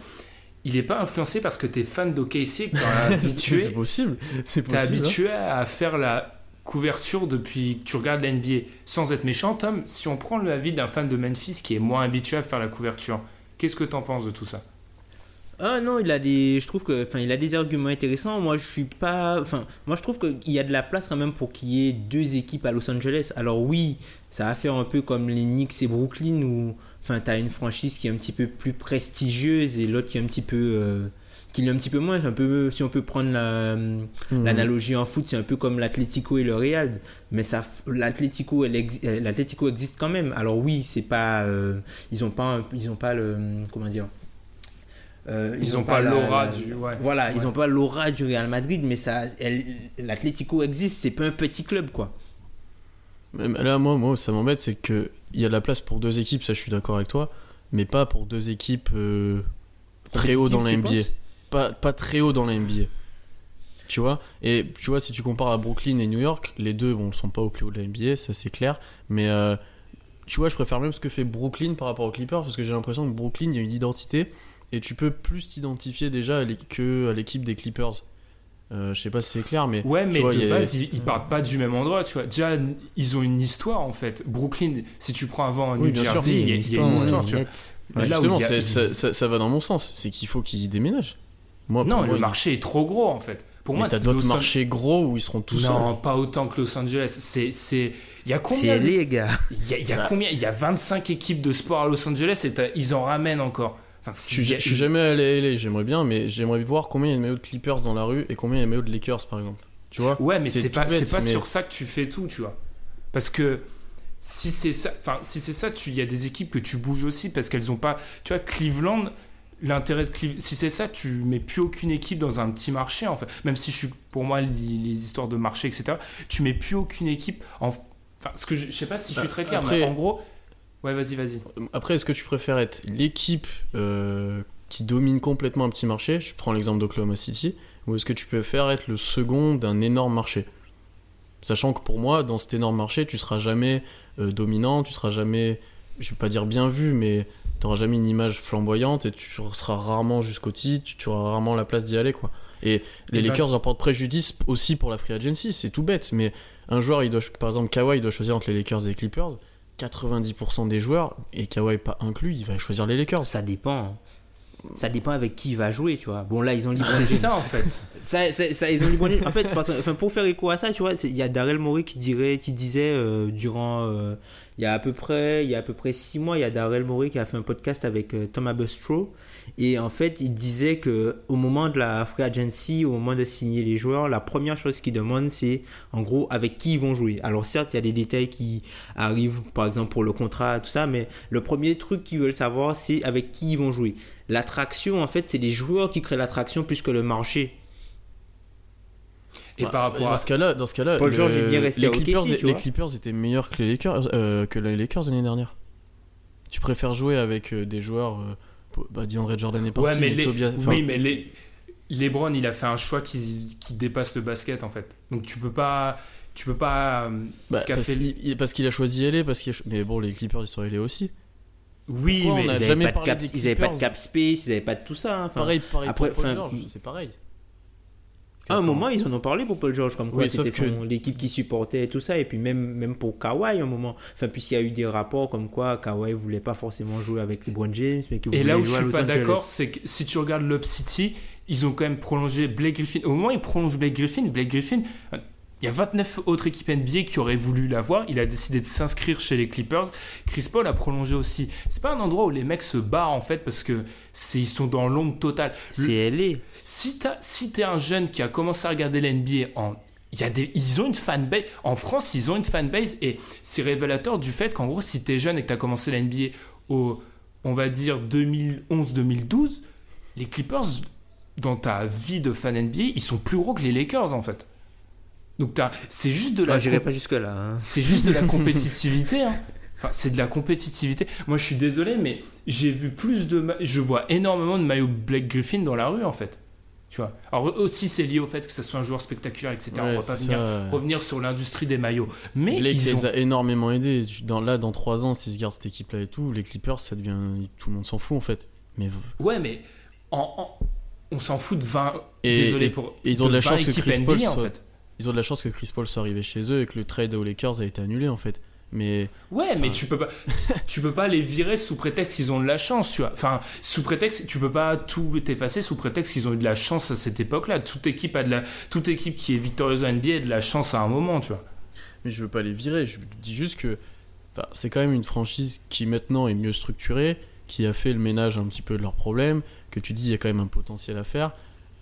il n'est pas influencé parce que tu es fan d'OKC, que habitué. c'est possible. C'est possible. Hein. habitué à faire la couverture depuis que tu regardes la NBA. Sans être méchant, Tom, si on prend l'avis d'un fan de Memphis qui est moins habitué à faire la couverture, qu'est-ce que tu en penses de tout ça? Ah non, il a des, je trouve que, enfin, il a des arguments intéressants. Moi, je suis pas, enfin, moi, je trouve qu'il y a de la place quand même pour qu'il y ait deux équipes à Los Angeles. Alors oui, ça va faire un peu comme les Knicks et Brooklyn où, enfin, t'as une franchise qui est un petit peu plus prestigieuse et l'autre qui est un petit peu, euh, qui l'est un petit peu moins. Un peu, si on peut prendre mhm. l'analogie en foot, c'est un peu comme l'Atlético et le Real. Mais ça, l'Atlético, l'Atlético existe quand même. Alors oui, c'est pas, euh, ils ont pas, ils ont pas le, comment dire euh, ils n'ont pas, l'aura du. Voilà, ils n'ont pas l'aura du Real Madrid, mais ça, l'Atlético existe, c'est pas un petit club, quoi. Là, moi, moi ça m'embête, c'est qu'il y a de la place pour deux équipes, ça je suis d'accord avec toi, mais pas pour deux équipes euh, très haut dans la NBA. Pas, pas très haut dans la NBA. Tu vois? Et tu vois, si tu compares à Brooklyn et New York, les deux, bon, sont pas au plus haut de la NBA, ça c'est clair, mais. Euh, tu vois, je préfère même ce que fait Brooklyn par rapport aux Clippers parce que j'ai l'impression que Brooklyn, il y a une identité et tu peux plus t'identifier déjà à que à l'équipe des Clippers. Euh, je sais pas si c'est clair, mais. Ouais, mais de base, ils, partent pas du même endroit, tu vois. Déjà, ils ont une histoire en fait. Brooklyn, si tu prends avant New Jersey, il y, a une histoire, tu vois. justement, ça, va dans mon sens. C'est qu'il faut qu'ils déménagent. Moi, non, le marché est trop gros en fait. Pour mais moi, t'as d'autres marchés gros où ils seront tous Non, pas autant que Los Angeles. C'est, c'est, il y a combien C'est les gars. Il y a, combien? Il y a 25 équipes de sport à Los Angeles et ils en ramènent encore je, suis jamais allé à LA, j'aimerais bien, mais j'aimerais voir combien il y a de maillots de Clippers dans la rue et combien il y a de maillots de Lakers par exemple. Tu vois? Ouais, mais c'est pas, sur ça que tu fais tout, tu vois. Parce que si c'est ça, enfin, si c'est ça, il y a des équipes que tu bouges aussi parce qu'elles ont pas. Tu vois, Cleveland, l'intérêt de Cleveland, si c'est ça, tu mets plus aucune équipe dans un petit marché, en fait. Même si je suis, pour moi, les, histoires de marché, etc., tu mets plus aucune équipe en. Enfin, ce que je, je sais pas si je suis bah, très clair, mais en gros, Ouais, vas-y, vas-y. Après, est-ce que tu préfères être l'équipe euh, qui domine complètement un petit marché? Je prends l'exemple d'Oklahoma City. Ou est-ce que tu préfères être le second d'un énorme marché? Sachant que pour moi, dans cet énorme marché, tu seras jamais euh, dominant, tu seras jamais, je vais pas dire bien vu, mais tu n'auras jamais une image flamboyante et tu seras rarement jusqu'au titre, tu auras rarement la place d'y aller. quoi. Et les Lakers en portent préjudice aussi pour la free agency, c'est tout bête, mais un joueur, il doit, par exemple Kawhi, il doit choisir entre les Lakers et les Clippers. 90% des joueurs, et Kawhi pas inclus, il va choisir les Lakers. Ça dépend. Ça dépend avec qui il va jouer, tu vois. Bon, là, ils ont libre C'est ça, en fait. ça, ça, ils ont libre En fait, enfin, pour faire écho à ça, tu vois, il y a Daryl Morey qui, dirait, qui disait euh, durant. Euh, il y a à peu près il y a à peu près six mois, il y a Daryl Morey qui a fait un podcast avec euh, Thomas Bustro et en fait, il disait que au moment de la free agency, au moment de signer les joueurs, la première chose qu'ils demandent, c'est en gros avec qui ils vont jouer. Alors certes, il y a des détails qui arrivent, par exemple pour le contrat, tout ça, mais le premier truc qu'ils veulent savoir, c'est avec qui ils vont jouer. L'attraction, en fait, c'est les joueurs qui créent l'attraction plus que le marché. Et par rapport dans ce cas-là, dans ce cas-là, Paul George est bien resté les, Clippers, les Clippers étaient meilleurs que les Lakers, euh, que les Lakers l'année dernière. Tu préfères jouer avec euh, des joueurs euh, bah, DeAndre Jordan est parti. Ouais, mais, les... oui, mais les... LeBron, il a fait un choix qui, qui, dépasse le basket en fait. Donc tu peux pas. Tu peux pas. Euh, bah, parce, qu'il a choisi LA, parce qu'il mais bon, les Clippers ils sont LA aussi. Oui, Pourquoi mais on a Ils n'avaient pas, de parlé cap, des ils avaient pas de cap space, ils n'avaient pas de tout ça. hein. Enfin, Pareil, pareil après, pour Paul George, c'est pareil. À un moment, ils en ont parlé pour Paul George, comme quoi Oui, c'était son- que- l'équipe qui supportait et tout ça. Et puis même, même pour Kawhi, à un moment. Enfin, puisqu'il y a eu des rapports comme quoi Kawhi voulait pas forcément jouer avec LeBron James, mais qu'il Et voulait là où jouer je à suis pas d'accord, c'est que si tu regardes Lob City, ils ont quand même prolongé Blake Griffin. Au moment où ils prolongent Blake Griffin, Blake Griffin, euh, il y a 29 autres équipes NBA qui auraient voulu l'avoir. Il a décidé de s'inscrire chez les Clippers. Chris Paul a prolongé aussi. C'est pas un endroit où les mecs se barrent en fait parce que c'est ils sont dans l'ombre totale. Le- C'est LA. si t'es un jeune qui a commencé à regarder la NBA en il y a des, ils ont une fanbase. En France, ils ont une fanbase et c'est révélateur du fait qu'en gros, si t'es jeune et que t'as commencé la NBA au, on va dire 2011-2012, les Clippers, dans ta vie de fan NBA, ils sont plus gros que les Lakers en fait. Donc c'est juste de la Ah, hein. c'est juste de la compétitivité. hein. Enfin, c'est de la compétitivité. Moi, je suis désolé, mais j'ai vu plus de. ma- Je vois énormément de maillots Blake Griffin dans la rue, en fait. Tu vois? Alors, aussi, c'est lié au fait que ce soit un joueur spectaculaire, etc. Ouais, On va pas venir ça, revenir sur l'industrie des maillots. Mais Blake ils les ont. a énormément aidés. Dans, là, dans 3 ans, s'ils se gardent cette équipe-là et tout, les Clippers, ça devient. Tout le monde s'en fout en fait. Mais Ouais, mais en- en- on s'en fout de 20. Et- désolé et- pour. et ils ont de la 20 chance que Chris NBA, Paul en soit- fait. Ils ont de la chance que Chris Paul soit arrivé chez eux et que le trade aux Lakers a été annulé en fait. Mais Ouais, mais tu peux pas, tu peux pas les virer sous prétexte qu'ils ont de la chance, tu vois. Enfin, sous prétexte, tu peux pas tout effacer sous prétexte qu'ils ont eu de la chance à cette époque-là. Toute équipe a de la, toute équipe qui est victorieuse en NBA a de la chance à un moment, tu vois. Mais je veux pas les virer, je dis juste que c'est quand même une franchise qui maintenant est mieux structurée, qui a fait le ménage un petit peu de leurs problèmes, que tu dis il y a quand même un potentiel à faire.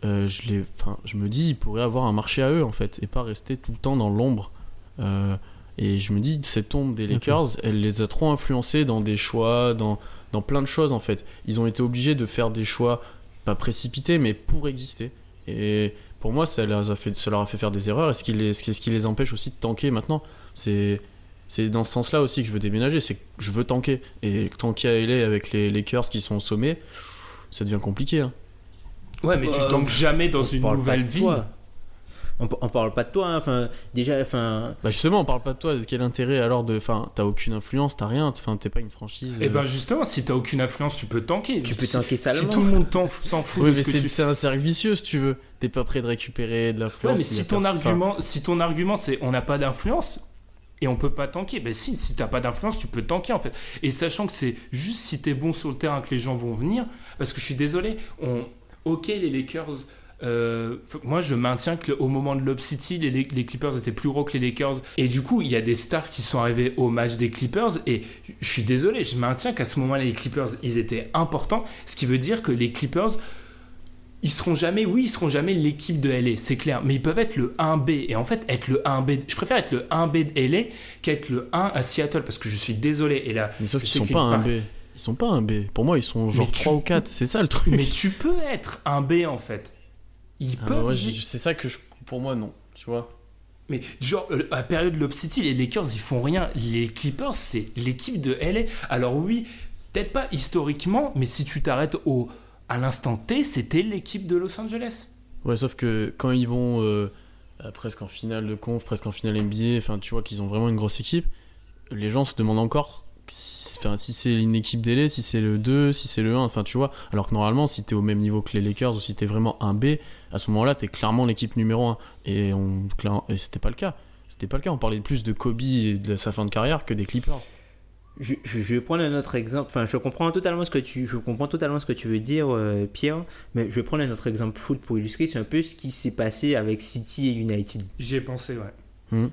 Euh, je, les, enfin, je me dis ils pourraient avoir un marché à eux en fait, et pas rester tout le temps dans l'ombre. Euh, et je me dis cette ombre des Lakers, elle les a trop influencés dans des choix, dans, dans plein de choses en fait. Ils ont été obligés de faire des choix, pas précipités, mais pour exister. Et pour moi, ça leur a fait, ça leur a fait faire des erreurs. Et ce qui les, ce qui- ce qui les empêche aussi de tanker maintenant, c'est c'est dans ce sens-là aussi que je veux déménager. C'est que je veux tanker. Et tanker à LA avec les Lakers qui sont au sommet, ça devient compliqué. hein. Ouais, mais tu Euh, tankes jamais dans On une parle pas nouvelle toi. On, on parle pas de toi. hein. Enfin, déjà, enfin, Bah justement, on parle pas de toi. Quel intérêt alors de. Enfin, t'as aucune influence, t'as rien. Enfin, t'es pas une franchise. Et euh, ben justement, si t'as aucune influence, tu peux tanker. Tu peux Si- tanker Si salement. tout le monde s'en fout Oui, de mais c'est tu un cercle vicieux si tu veux. T'es pas prêt de récupérer de Ouais, l'influence. mais y a si ton argument, si ton argument c'est on n'a pas d'influence et on peut pas tanker, ben si, si t'as pas d'influence, tu peux tanker en fait. Et sachant que c'est juste si t'es bon sur le terrain que les gens vont venir, parce que je suis désolé, on, ok les Lakers. euh, moi, je maintiens qu'au moment de Lob City, les, les Clippers étaient plus gros que les Lakers. Et du coup, il y a des stars qui sont arrivés au match des Clippers. Et je suis désolé, je maintiens qu'à ce moment-là, les Clippers, ils étaient importants. Ce qui veut dire que les Clippers, ils seront jamais, oui, ils seront jamais l'équipe de LA, c'est clair, mais ils peuvent être le 1B. Et en fait, être le 1B, je préfère être le 1B de LA qu'être le 1 à Seattle parce que je suis désolé. Et là, Mais sauf qu'ils sont pas un part- B. Ils sont pas un B. Pour moi, ils sont genre tu- 3 ou 4. C'est ça le truc. Mais tu peux être un B en fait. Ils Ah, peuvent. ouais, c'est ça que je. Pour moi, non. Tu vois? Mais genre, euh, à période de Lob City, les Lakers, ils font rien. Les Clippers, c'est l'équipe de LA. Alors oui, peut-être pas historiquement, mais si tu t'arrêtes au à l'instant T, c'était l'équipe de Los Angeles. Ouais, sauf que quand ils vont euh, presque en finale de conf, presque en finale NBA, enfin, tu vois qu'ils ont vraiment une grosse équipe, les gens se demandent encore enfin, si c'est une équipe d'élé, si c'est le 2, si c'est le 1, enfin, tu vois. Alors que normalement, si t'es au même niveau que les Lakers ou si t'es vraiment un B, à ce moment-là, t'es clairement l'équipe numéro 1. Et, on, et c'était pas le cas. C'était pas le cas. On parlait plus de Kobe et de sa fin de carrière que des Clippers. je, je- je vais prendre un autre exemple. Enfin, je comprends totalement ce que tu, je comprends totalement ce que tu veux dire, euh, Pierre. Mais je vais prendre un autre exemple foot pour illustrer. C'est un peu ce qui s'est passé avec City et United. J'y ai pensé, ouais.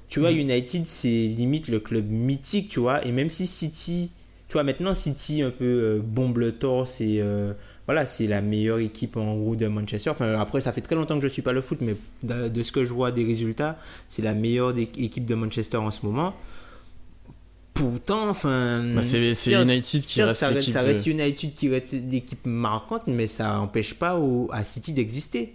Tu vois, United, c'est limite le club mythique, tu vois. Et même si City, tu vois, maintenant City un peu euh, bombe le torse et euh, voilà, c'est la meilleure équipe en gros de Manchester. Enfin, après, ça fait très longtemps que je suis pas le foot, mais de, de ce que je vois des résultats, c'est la meilleure équipe de Manchester en ce moment. Pourtant, enfin. Bah, c'est- United qui reste ça l'équipe Ça de- reste United qui reste l'équipe marquante, mais ça n'empêche pas au- à City d'exister.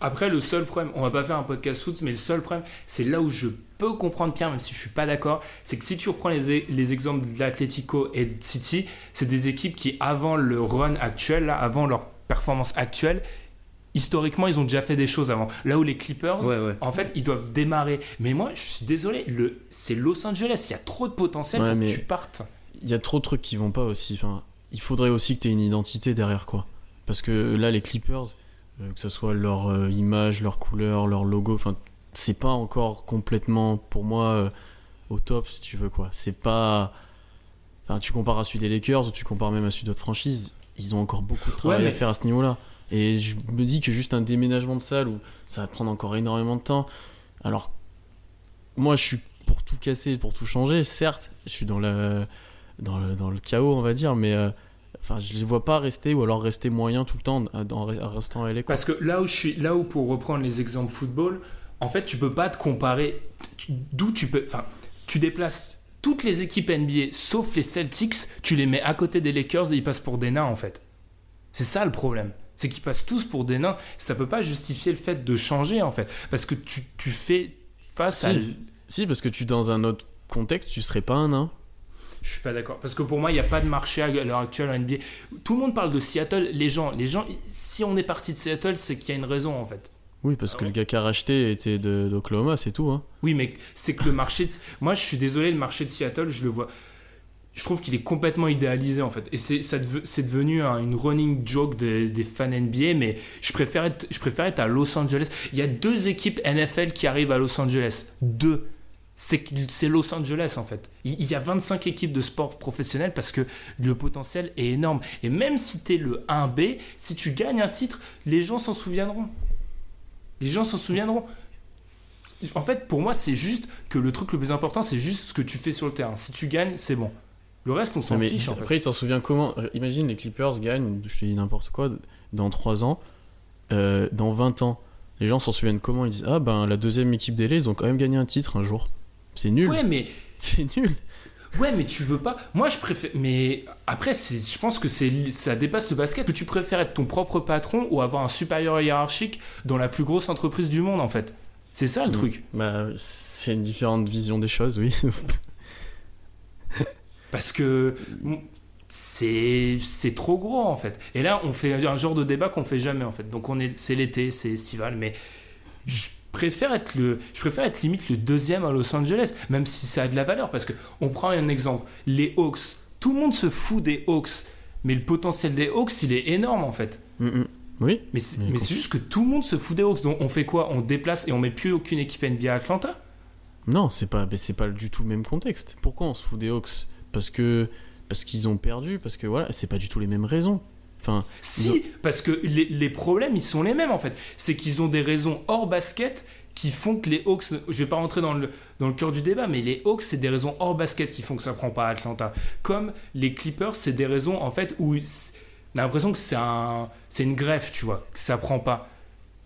Après, le seul problème, on va pas faire un podcast foot, mais le seul problème, c'est là où je peux comprendre Pierre, même si je suis pas d'accord, c'est que si tu reprends les, les exemples de l'Atlético et de City, c'est des équipes qui, avant le run actuel, là, avant leur performance actuelle, historiquement, ils ont déjà fait des choses avant. Là où les Clippers, Ouais, ouais. en fait, ils doivent démarrer. Mais moi, je suis désolé, le, c'est Los Angeles, il y a trop de potentiel Ouais, pour que tu partes. il y a trop de trucs qui vont pas aussi. Enfin, il faudrait aussi que tu aies une identité derrière, quoi. Parce que là, les Clippers, que ce soit leur euh, image, leur couleur, leur logo, enfin, c'est pas encore complètement, pour moi, euh, au top, si tu veux, quoi. C'est pas. Enfin, tu compares à celui des Lakers ou tu compares même à celui d'autres franchises, ils ont encore beaucoup de travail Ouais, à faire à ce niveau-là. Et je me dis que juste un déménagement de salle où ça va prendre encore énormément de temps. Alors, moi, je suis pour tout casser, pour tout changer, certes, je suis dans le, dans le, dans le chaos, on va dire, mais euh, enfin, je les vois pas rester ou alors rester moyen tout le temps en, restant à LA. quoi. Parce que là où je suis, là où pour reprendre les exemples football, en fait, tu peux pas te comparer. D'où tu peux, enfin, tu déplaces toutes les équipes NBA sauf les Celtics, tu les mets à côté des Lakers et ils passent pour des nains en fait. C'est ça le problème. C'est qu'ils passent tous pour des nains. Ça peut pas justifier le fait de changer en fait, parce que tu, tu fais face à. Si. parce que tu, dans un autre contexte, tu serais pas un nain. Je suis pas d'accord. Parce que pour moi, il n'y a pas de marché à l'heure actuelle en NBA. Tout le monde parle de Seattle. Les gens, les gens, si on est parti de Seattle, c'est qu'il y a une raison en fait. Oui, parce Ah que ouais. le gars qui a racheté était de- d'Oklahoma, c'est tout. Hein. Oui, mais c'est que le marché. de- Moi, je suis désolé, le marché de Seattle, je le vois. Je trouve qu'il est complètement idéalisé en fait. Et c'est deve- devenu un- une running joke de- des fans NBA, mais je préfère, être, je préfère être à Los Angeles. Il y a deux équipes NFL qui arrivent à Los Angeles. Deux. C'est Los Angeles en fait. Il y a 25 équipes de sport professionnels parce que le potentiel est énorme. Et même si tu es le 1B, si tu gagnes un titre, les gens s'en souviendront. Les gens s'en souviendront. En fait, pour moi, c'est juste que le truc le plus important, c'est juste ce que tu fais sur le terrain. Si tu gagnes, c'est bon. Le reste, on s'en fiche en fait. après, il s'en souvient comment? Imagine les Clippers gagnent, je te dis n'importe quoi, dans 3 ans, euh, dans 20 ans. Les gens s'en souviennent comment? Ils disent Ah ben la deuxième équipe d'LA, ils ont quand même gagné un titre un jour. C'est nul. Ouais, mais C'est nul. ouais, mais tu veux pas. Moi, je préfère. Mais après. Je pense que. Ça dépasse le basket. Que tu préfères être ton propre patron ou avoir un supérieur hiérarchique dans la plus grosse entreprise du monde, en fait? C'est ça le Mm. truc. Bah, c'est une différente vision des choses, oui. Parce que c'est c'est trop gros en fait. Et là, on fait un genre de débat qu'on fait jamais en fait. Donc on est c'est l'été, c'est estival, mais je préfère être le je préfère être limite le deuxième à Los Angeles, même si ça a de la valeur parce que on prend un exemple, les Hawks. Tout le monde se fout des Hawks, mais le potentiel des Hawks, il est énorme en fait. Mm, mm. Oui. Mais c'est juste que tout le monde se fout des Hawks. Donc on fait quoi? On déplace et on met plus aucune équipe NBA à Atlanta? Non, c'est pas, c'est pas du tout le même contexte. Pourquoi on se fout des Hawks? Parce que parce qu'ils ont perdu, parce que voilà, c'est pas du tout les mêmes raisons. Enfin, Si, parce que les, les problèmes, ils sont les mêmes en fait. C'est qu'ils ont des raisons hors basket qui font que les Hawks, je vais pas rentrer dans le, dans le cœur du débat, mais les Hawks, c'est des raisons hors basket qui font que ça prend pas à Atlanta. Comme les Clippers, c'est des raisons en fait où on a l'impression que c'est un, c'est une greffe, tu vois, que ça prend pas.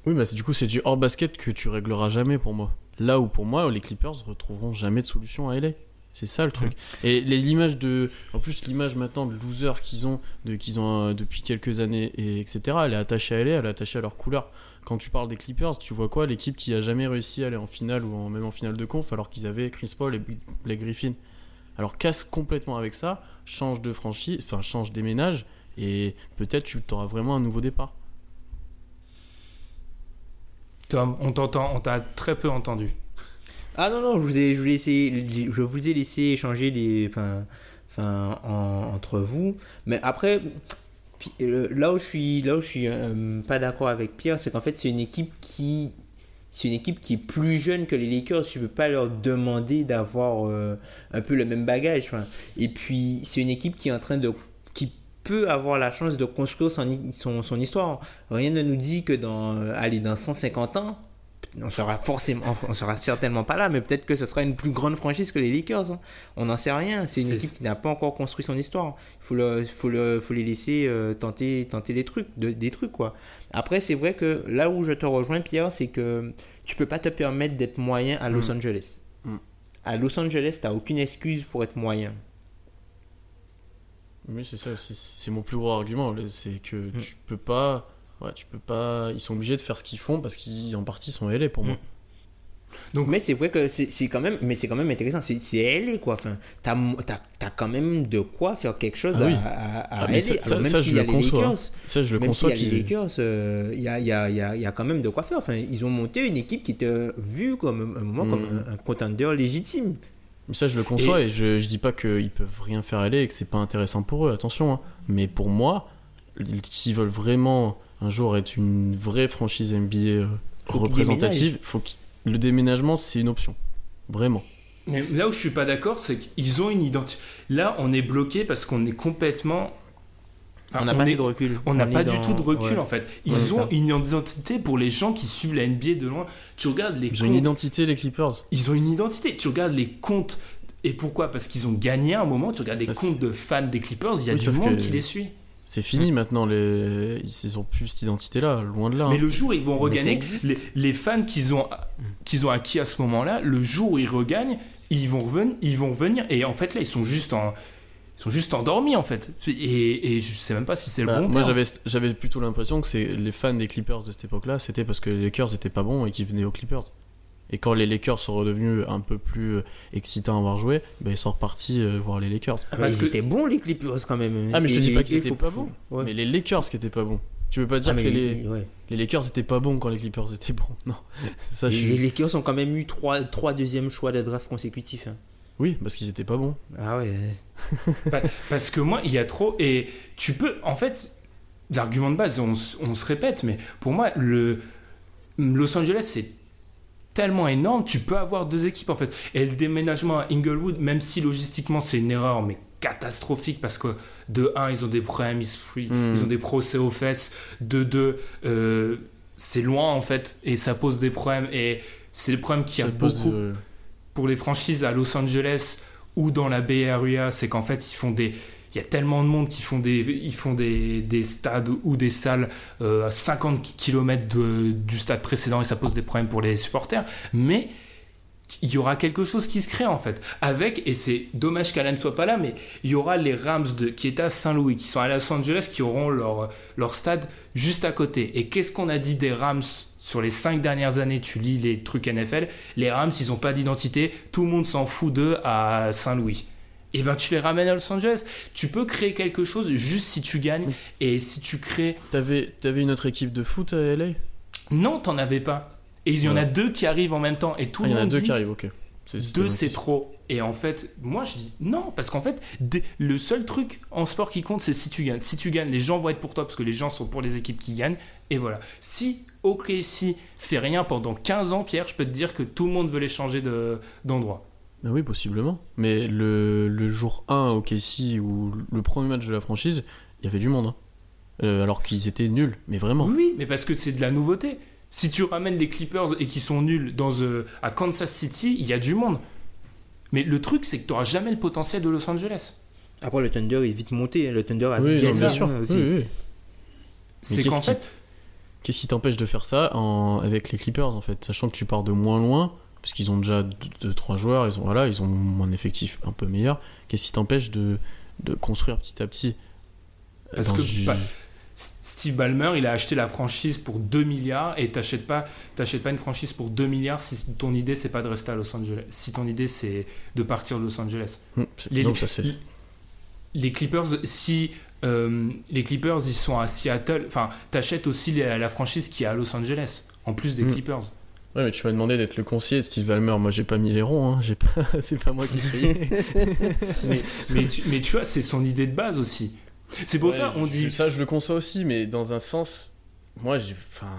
oui, bah c'est- du coup, c'est du hors basket que tu régleras jamais pour moi. Là où pour moi, les Clippers retrouveront jamais de solution à LA. C'est ça le truc. Et l'image de, en plus l'image maintenant de loser qu'ils ont, de qu'ils ont euh, depuis quelques années et etc. Elle est attachée à LA, elle est attachée à leur couleur. Quand tu parles des Clippers, tu vois quoi? L'équipe qui a jamais réussi à aller en finale ou en- même en finale de conf, alors qu'ils avaient Chris Paul et les Griffin. Alors casse complètement avec ça, change de franchise, enfin change des ménages et peut-être tu auras vraiment un nouveau départ. Tom, on t'entend, on t'a très peu entendu. Ah non, non, je vous ai, je vous ai laissé, je vous ai laissé échanger les, enfin, enfin, en- entre vous. Mais après, euh, là où je suis, là où je suis euh, pas d'accord avec Pierre, c'est qu'en fait, c'est une équipe qui, c'est une équipe qui est plus jeune que les Lakers. Tu peux pas leur demander d'avoir euh, un peu le même bagage. Et puis, c'est une équipe qui est en train de, qui peut avoir la chance de construire son, son, son histoire. Rien ne nous dit que dans, allez, dans 150 ans, on sera forcément, on sera certainement pas là, mais peut-être que ce sera une plus grande franchise que les Lakers. hein. On n'en sait rien. C'est une équipe qui n'a pas encore construit son histoire. Il faut, le, faut, le, faut les laisser euh, tenter, tenter les trucs, de- des trucs quoi. Après, c'est vrai que là où je te rejoins, Pierre, c'est que tu peux pas te permettre d'être moyen à Los Mm. Angeles. Mm. À Los Angeles, t'as aucune excuse pour être moyen. Oui, c'est ça. C'est mon plus gros argument. C'est que Mm. tu peux pas. Ouais, tu peux pas. Ils sont obligés de faire ce qu'ils font parce qu'ils en partie sont LA pour moi. Donc- mais c'est vrai que c'est c'est quand même, mais c'est quand même intéressant. C'est LA quoi. Enfin, t'as t'as t'as quand même de quoi faire quelque chose Ah oui. à, à, à Ah, mais ça- Alors, même ça, je s'il y a le les conçois, hein. Lakers, Ça, je le même s'il conçois y a les. Lakers, euh, il y, a, il y, a, il y, a, il y a quand même de quoi faire. Enfin, ils ont monté une équipe qui était vue comme un, moment Mm. comme un, un contender légitime. Mais ça, je le conçois et, je, je dis pas qu'ils peuvent rien faire aller et que c'est pas intéressant pour eux, attention. hein. Mais pour moi, s'ils veulent vraiment un jour être une vraie franchise NBA euh, Faut représentative, faut le déménagement, c'est une option. Vraiment. Mais là où je suis pas d'accord, c'est qu'ils ont une identité. Là, on est bloqué parce qu'on est complètement. Enfin, on n'a pas est- assez de recul. On n'a pas du tout de recul ouais. en fait. Ils Ouais, ont ça. une identité pour les gens qui suivent la NBA de loin. Tu regardes les Ils ont comptes. une identité, les Clippers. Ils ont une identité. Tu regardes les comptes. Et pourquoi? Parce qu'ils ont gagné à un moment. Tu regardes les Bah, comptes de fans des Clippers, il y a Oui, du monde que- qui les suit. C'est fini maintenant, les... ils ont plus cette identité-là, loin de là. Mais hein. le jour où ils vont regagner, les, les fans qu'ils ont, qu'ils ont acquis à ce moment-là, le jour où ils regagnent, ils vont, reven- ils vont venir. Et en fait, là, ils sont juste, en, ils sont juste endormis, en fait. Et, et je sais même pas si c'est le Bah, bon moi j'avais j'avais plutôt l'impression que c'est les fans des Clippers de cette époque-là, c'était parce que les Lakers étaient pas bons et qu'ils venaient aux Clippers. Et quand les Lakers sont redevenus un peu plus euh, excitants à avoir joué, ben ils sont repartis euh, voir les Lakers. Ah, Parce que- étaient bons les Clippers quand même. Ah mais je te dis pas qu'ils étaient faut- pas bons, Ouais. mais les Lakers qui étaient pas bons. Tu veux pas dire Ah, que les, les- ouais. les Lakers étaient pas bons quand les Clippers étaient bons Non, ça je Les, Lakers ont quand même eu trois, trois deuxièmes choix de draft consécutifs. hein. Oui, parce qu'ils étaient pas bons. Ah ouais. Pa- Parce que moi, il y a trop. Et tu peux. En fait, l'argument de base, on, on se répète, mais pour moi, le Los Angeles, c'est tellement énorme, tu peux avoir deux équipes en fait. Et le déménagement à Inglewood, même si logistiquement c'est une erreur, mais catastrophique parce que de 1, ils ont des problèmes, ils, se free- Mm. ils ont des procès aux fesses. De 2, euh, c'est loin en fait, et ça pose des problèmes. Et c'est le problème qu'il y a beaucoup euh, pour les franchises à Los Angeles ou dans la Bay Area, c'est qu'en fait, ils font des. Il y a tellement de monde qui font des, ils font des, des stades ou des salles euh, à 50 km du stade précédent et ça pose des problèmes pour les supporters. Mais il y aura quelque chose qui se crée en fait. Avec, et c'est dommage qu'Alan ne soit pas là, mais il y aura les Rams de, qui étaient à Saint-Louis, qui sont à Los Angeles, qui auront leur, leur stade juste à côté. Et qu'est-ce qu'on a dit des Rams sur les cinq dernières années? Tu lis les trucs NFL, les Rams, ils n'ont pas d'identité, tout le monde s'en fout d'eux à Saint-Louis. Et ben tu les ramènes à Los Angeles. Tu peux créer quelque chose juste si tu gagnes. Et si tu crées. T'avais t'avais une autre équipe de foot à LA Non, t'en avais pas. Et il y en a deux qui arrivent en même temps. Et tout Ah, le Il y en a monde deux dit qui arrivent, ok. Deux c'est trop. Et en fait, moi je dis non, parce qu'en fait, le seul truc en sport qui compte, c'est si tu gagnes. Si tu gagnes, les gens vont être pour toi parce que les gens sont pour les équipes qui gagnent. Et voilà. Si OKC fait rien pendant 15 ans, Pierre, je peux te dire que tout le monde veut les changer de- Bah oui, possiblement. Mais le, le jour 1 au KC, ou le premier match de la franchise, il y avait du monde. hein. Euh, alors qu'ils étaient nuls, mais vraiment. Oui, mais parce que c'est de la nouveauté. Si tu ramènes les Clippers et qui sont nuls dans, euh, à Kansas City, il y a du monde. Mais le truc, c'est que tu n'auras jamais le potentiel de Los Angeles. Après, le Thunder est vite monté. hein. Le Thunder a Oui, vite bien sûr. hein, aussi. Oui, oui. C'est qu'en fait, Qu'est-ce qui t'empêche de faire ça en- avec les Clippers, en fait? Sachant que tu pars de moins loin, parce qu'ils ont déjà 2-3 joueurs, ils ont, voilà, ils ont un effectif un peu meilleur. Qu'est-ce qui t'empêche de, de construire petit à petit euh, Parce que bah, Steve Ballmer, il a acheté la franchise pour 2 milliards et t'achètes pas, t'achètes pas une franchise pour 2 milliards si ton idée c'est pas de rester à Los Angeles, si ton idée c'est de partir de Los Angeles. C'est- Les- donc ça c'est. Les Clippers, si euh, les Clippers ils sont à Seattle, enfin t'achètes aussi la, la franchise qui est à Los Angeles en plus des Mm. Clippers. Ouais, mais tu m'as demandé d'être le conseiller de Steve Ballmer. Moi, j'ai pas mis les ronds. Hein. J'ai pas... c'est pas moi qui ai payé. mais, mais, tu, mais tu vois, c'est son idée de base aussi. C'est pour Ouais, ça on je- dit Ça, je le conçois aussi, mais dans un sens, moi, j'ai. Enfin.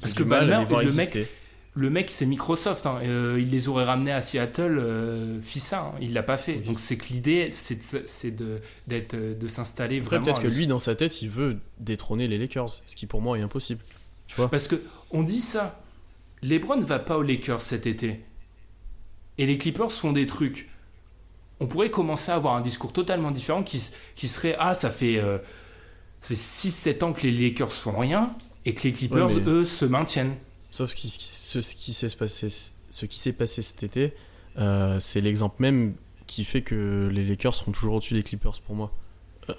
Parce que mal à voir le mec- le mec c'est Microsoft, hein, euh, il les aurait ramenés à Seattle, euh, fit ça, hein, il l'a pas fait. Donc c'est que l'idée c'est de, d'être euh, de s'installer vraiment. peut-être que lui, dans sa tête, il veut détrôner les Lakers, ce qui pour moi est impossible. Tu vois? Parce que on dit ça, LeBron ne va pas aux Lakers cet été, et les Clippers font des trucs. On pourrait commencer à avoir un discours totalement différent qui, qui serait ah ça fait euh, fait 6-7 ans que les Lakers font rien et que les Clippers Ouais, mais- eux se maintiennent. Sauf ce qui, ce, ce qui s'est passé, ce qui s'est passé cet été, euh, c'est l'exemple même qui fait que les Lakers seront toujours au-dessus des Clippers pour moi. Euh,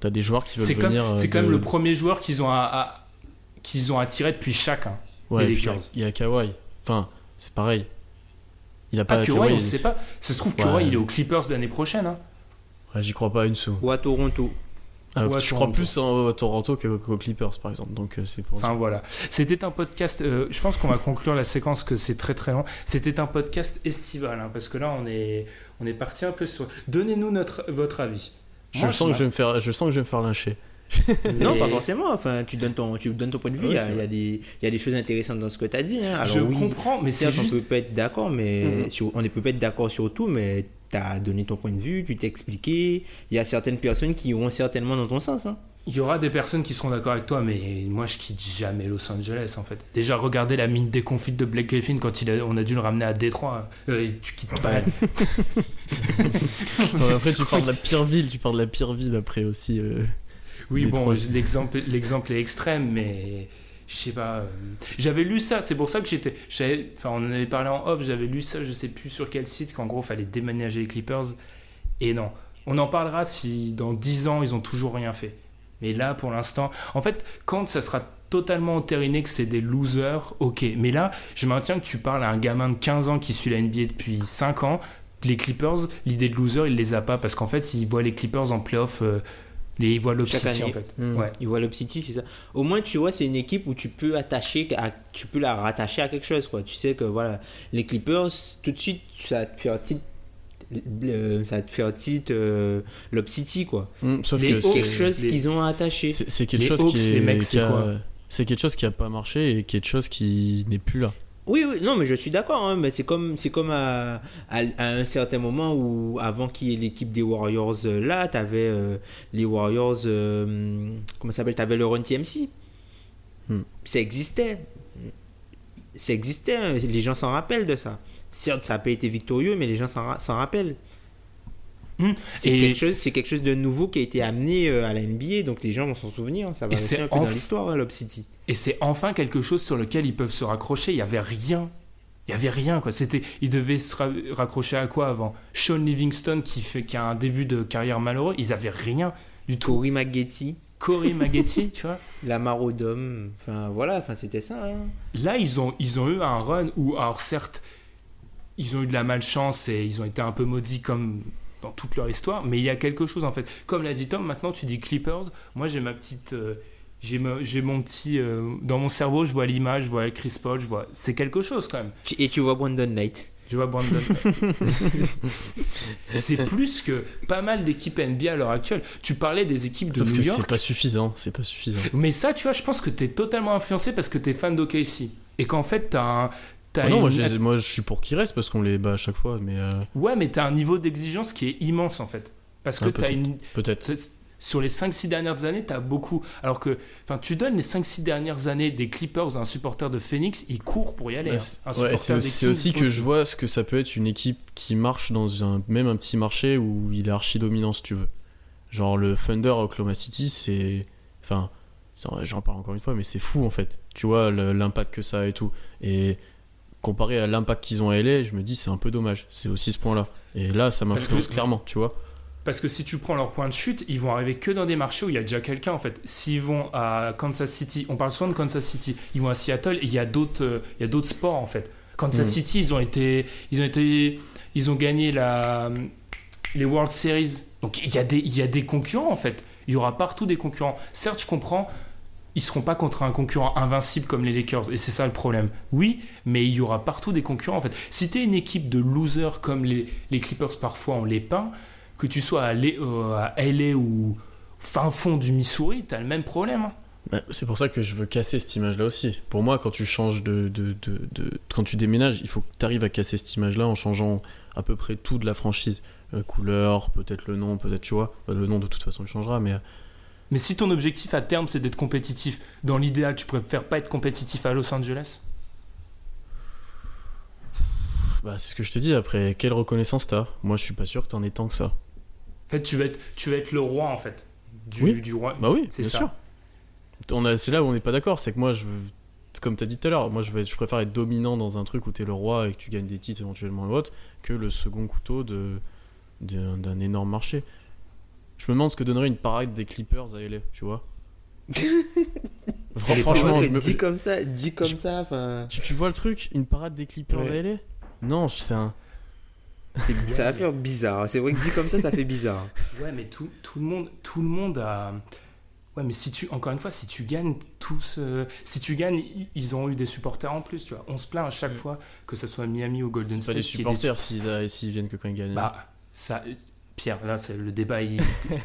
T'as des joueurs qui veulent venir. euh, c'est quand même le premier joueur qu'ils ont, à- à- qu'ils ont attiré depuis chacun. Ouais. Il y a Kawhi. Enfin, c'est pareil. Il a pas Ah, Kawhi, Kawhi, on il- sait pas. Ça se trouve, Ouais. Kawhi, il est aux Clippers l'année prochaine. hein. Ouais, J'y crois pas une sou. Ou à Toronto. Ah, Ou à tu crois plus en, à Toronto qu'aux Clippers, par exemple. Donc, euh, c'est pour Enfin ça. voilà. C'était un podcast. euh, je pense qu'on va conclure la séquence que c'est très très long. C'était un podcast estival hein, parce que là on est on est parti un peu sur. Donnez-nous notre votre avis. Je Moi, sens je que je vais me faire, je sens que je vais me faire lyncher. Non, pas forcément. Enfin, tu donnes ton, tu donnes ton point de vue. Ouais, il, y a, il y des, il y a des choses intéressantes dans ce que tu as dit. hein. Alors, je oui, comprends, mais c'est certes, on peut pas être d'accord, mais Mhm. sur- on ne peut pas être d'accord sur tout, mais tu as donné ton point de vue, tu t'es expliqué. Il y a certaines personnes qui iront certainement dans ton sens. hein. Il y aura des personnes qui seront d'accord avec toi, mais moi je quitte jamais Los Angeles en fait. Déjà regardez la mine déconfite de Blake Griffin quand il a- on a dû le ramener à Détroit. Euh, tu quittes pas. Non, après, tu parles de la pire ville, tu parles de la pire ville après aussi. euh. Oui, bon, l'exemple, l'exemple est extrême, mais je sais pas. euh, J'avais lu ça, c'est pour ça que j'étais. Enfin, on en avait parlé en off, j'avais lu ça, je sais plus sur quel site, qu'en gros, fallait déménager les Clippers. Et non. On en parlera si dans 10 ans, ils ont toujours rien fait. Mais là, pour l'instant. En fait, quand ça sera totalement entériné que c'est des losers, ok. Mais là, je maintiens que tu parles à un gamin de 15 ans qui suit la NBA depuis 5 ans. Les Clippers, l'idée de loser, il les a pas parce qu'en fait, il voit les Clippers en playoff. euh, les, il voit Chaque l'Obsity en fait. Hmm. Ouais. Ils voient c'est ça. Au moins, tu vois, c'est une équipe où tu peux attacher, à- tu peux la rattacher à quelque chose, quoi. Tu sais que voilà, les Clippers, tout de suite, ça te faire tilt, le- ça te faire tilt euh, Lob City, quoi. Hum, sauf Les que Hawks, c'est- quelque chose qu'ils ont à attacher. c'est quelque Les chose Hawks, qui les est, mecs, qui c'est a- quoi c'est quelque chose qui a pas marché et quelque chose qui n'est plus là. Oui, oui, non, mais je suis d'accord, hein, mais c'est comme, c'est comme à, à, à un certain moment où, avant qu'il y ait l'équipe des Warriors euh, là, t'avais euh, les Warriors, euh, comment ça s'appelle, t'avais le Run TMC. Hmm. Ça existait. Ça existait, hein, les gens s'en rappellent de ça. Certes, ça n'a pas été victorieux, mais les gens s'en ra- s'en rappellent. Hmm. C'est quelque, chose, c'est quelque chose de nouveau qui a été amené euh, à la NBA, donc les gens vont s'en souvenir. Ça va rester c'est un peu enf- dans l'histoire, hein, Lob City. Et c'est enfin quelque chose sur lequel ils peuvent se raccrocher. Il y avait rien. Il y avait rien quoi. C'était, ils devaient se ra- raccrocher à quoi avant? Sean Livingston qui fait qui a un début de carrière malheureux. Ils avaient rien du tout. Corey Maggetti, Corey Maggetti, tu vois. Lamar Odom, enfin voilà, enfin c'était ça. hein. Là, ils ont, ils ont eu un run où, alors certes, ils ont eu de la malchance et ils ont été un peu maudits comme dans toute leur histoire, mais il y a quelque chose en fait. Comme l'a dit Tom, maintenant tu dis Clippers, moi j'ai ma petite. euh, j'ai, mon petit. euh, dans mon cerveau, je vois l'image, je vois Chris Paul, je vois. C'est quelque chose quand même. Et tu vois Brandon Knight. Je vois Brandon. c'est plus que pas mal d'équipes NBA à l'heure actuelle. Tu parlais des équipes de Sauf New que York. c'est pas suffisant, c'est pas suffisant. Mais ça, tu vois, je pense que t'es totalement influencé parce que t'es fan d'OKC. Et qu'en fait, t'as un. Non, moi, je les- moi je suis pour qu'ils restent parce qu'on les bat à chaque fois, mais euh, Ouais, mais t'as un niveau d'exigence qui est immense en fait. Parce que t'as une. peut-être. Sur les 5-6 dernières années, t'as beaucoup. Alors que. Enfin, tu donnes les 5-6 dernières années des Clippers à un supporter de Phoenix, il court pour y aller. Ouais, hein. c'est ouais, aussi, que je vois ce que ça peut être une équipe qui marche dans un, même un petit marché où il est archi dominant, si tu veux. Genre le Thunder à Oklahoma City, c'est. Enfin, j'en parle encore une fois, mais c'est fou en fait. Tu vois l'impact que ça a et tout. Et comparé à l'impact qu'ils ont à LA, je me dis c'est un peu dommage. C'est aussi ce point-là. Et là, ça m'influence clairement, tu vois. Parce que si tu prends leur point de chute, ils vont arriver que dans des marchés où il y a déjà quelqu'un en fait. S'ils vont à Kansas City, on parle souvent de Kansas City, ils vont à Seattle, et il y a d'autres, euh, il y a d'autres sports en fait. Kansas Mm. City, ils ont été, ils ont été, ils ont gagné la, les World Series. Donc il y a des, il y a des concurrents en fait. Il y aura partout des concurrents. Certes, je comprends. Ils seront pas contre un concurrent invincible comme les Lakers et c'est ça le problème. Oui, mais il y aura partout des concurrents en fait. Si tu es une équipe de losers comme les, Clippers parfois on les peint, que tu sois à, LA euh, ou fin fond du Missouri, tu as le même problème. hein. C'est pour ça que je veux casser cette image-là aussi. Pour moi, quand tu changes de, quand tu déménages, il faut que tu arrives à casser cette image-là en changeant à peu près tout de la franchise. Euh, couleur, peut-être le nom, peut-être tu vois. Euh, Le nom de toute façon il changera, mais Mais si ton objectif à terme c'est d'être compétitif, dans l'idéal tu préfères pas être compétitif à Los Angeles? Bah, c'est ce que je te dis. Après, quelle reconnaissance t'as? Moi, je suis pas sûr que t'en aies tant que ça. En fait, tu vas être, tu vas être le roi en fait. Du, Oui. du roi. Bah oui, c'est ça. sûr. On a, c'est là où on n'est pas d'accord. C'est que moi, je veux, comme t'as dit tout à l'heure, moi, je, vais, je préfère être dominant dans un truc où t'es le roi et que tu gagnes des titres éventuellement et autres, que le second couteau de, d'un énorme marché. Je me demande ce que donnerait une parade des Clippers à LA, tu vois. Franchement, tu je vois, me, dit comme ça, dit comme je- ça, enfin. tu, tu vois le truc Une parade des Clippers Ouais. à LA Non, c'est un. Ça va faire bizarre. C'est vrai que dit comme ça, ça fait bizarre. Ouais, mais tout, tout le monde, tout le monde a. Ouais, mais si tu, encore une fois, si tu gagnes tous, euh, si tu gagnes, ils ont eu des supporters en plus, tu vois. On se plaint à chaque fois que ce soit Miami ou Golden C'est State. pas des supporters s'ils viennent que quand ils gagnent. Bah, ça, Pierre, là, c'est le débat, il,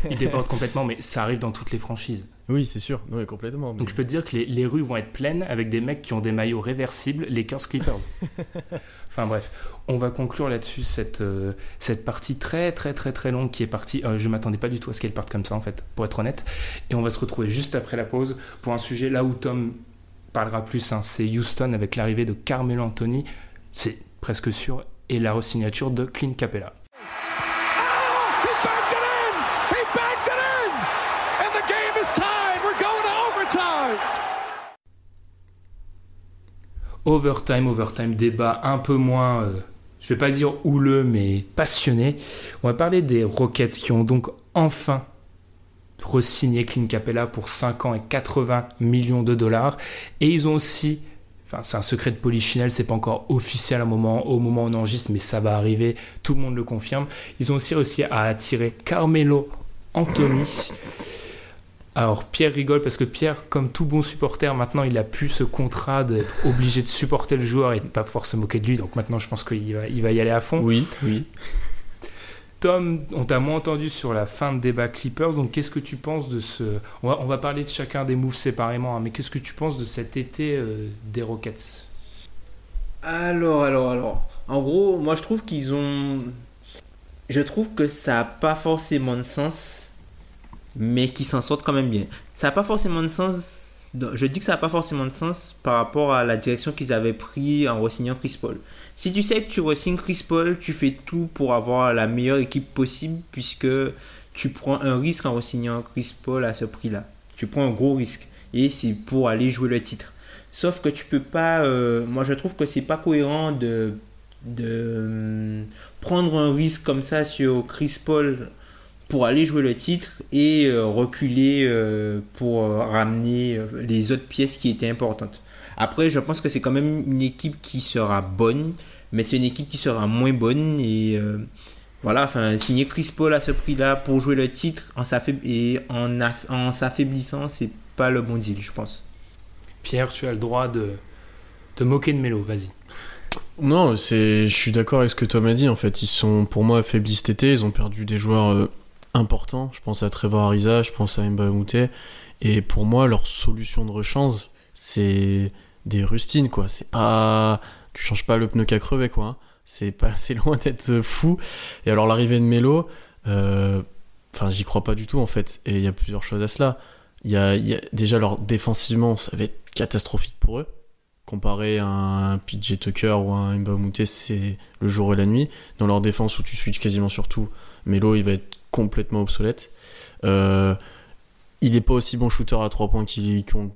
il déborde complètement, mais ça arrive dans toutes les franchises. Oui, c'est sûr. Oui, complètement. Donc je peux te dire que les, les rues vont être pleines avec des mecs qui ont des maillots réversibles, Lakers Clippers. enfin bref, on va conclure là-dessus cette, euh, cette partie très très très très longue qui est partie. euh, je m'attendais pas du tout à ce qu'elle parte comme ça en fait, pour être honnête. Et on va se retrouver juste après la pause pour un sujet là où Tom parlera plus. hein, c'est Houston avec l'arrivée de Carmelo Anthony, c'est presque sûr, et la re-signature de Clint Capella. Overtime, overtime, débat un peu moins, euh, je vais pas dire houleux, mais passionné. On va parler des Rockets qui ont donc enfin re-signé Clint Capella pour 5 ans et 80 millions de dollars. Et ils ont aussi, enfin c'est un secret de polichinelle, c'est pas encore officiel au moment, au moment où on enregistre, mais ça va arriver, tout le monde le confirme. Ils ont aussi réussi à attirer Carmelo Anthony. Alors Pierre rigole parce que Pierre, comme tout bon supporter, maintenant il a plus ce contrat d'être obligé de supporter le joueur et de pas pouvoir se moquer de lui. Donc maintenant je pense qu'il va, il va y aller à fond. Oui, oui. Tom, on t'a moins entendu sur la fin de débat Clippers. Donc qu'est-ce que tu penses de ce... On va, on va parler de chacun des moves séparément, hein, mais qu'est-ce que tu penses de cet été euh, des Rockets? Alors, alors, alors. En gros, moi je trouve qu'ils ont. Je trouve que ça n'a pas forcément de sens, mais qu'ils s'en sortent quand même bien. Ça n'a pas forcément de sens. Je dis que ça n'a pas forcément de sens par rapport à la direction qu'ils avaient pris en re-signant Chris Paul. Si tu sais que tu re-signes Chris Paul, tu fais tout pour avoir la meilleure équipe possible puisque tu prends un risque en re-signant Chris Paul à ce prix-là. Tu prends un gros risque et c'est pour aller jouer le titre. Sauf que tu peux pas. euh, moi, je trouve que c'est pas cohérent de, de hum, prendre un risque comme ça sur Chris Paul pour aller jouer le titre et euh, reculer euh, pour euh, ramener les autres pièces qui étaient importantes. Après, je pense que c'est quand même une équipe qui sera bonne, mais c'est une équipe qui sera moins bonne et euh, voilà, enfin, signer Chris Paul à ce prix-là pour jouer le titre en et en, en s'affaiblissant, c'est pas le bon deal, je pense. Pierre, tu as le droit de te moquer de Melo, vas-y. Non, c'est, je suis d'accord avec ce que Tom a dit. En fait, ils sont, pour moi, affaiblis cet été. Ils ont perdu des joueurs euh, importants. Je pense à Trevor Ariza, je pense à Mouté. Et pour moi, leur solution de rechange, c'est des rustines, quoi. C'est pas, tu changes pas le pneu qu'à crever, quoi. hein. C'est pas, c'est loin d'être fou. Et alors l'arrivée de Melo, euh, enfin, j'y crois pas du tout, en fait. Et il y a plusieurs choses à cela. Il y a, déjà leur défensivement, ça va être catastrophique pour eux comparé à un PJ Tucker ou un Mba Mouté, c'est le jour et la nuit. Dans leur défense où tu switches quasiment sur tout, Melo il va être complètement obsolète. Euh, il n'est pas aussi bon shooter à 3 points qu'on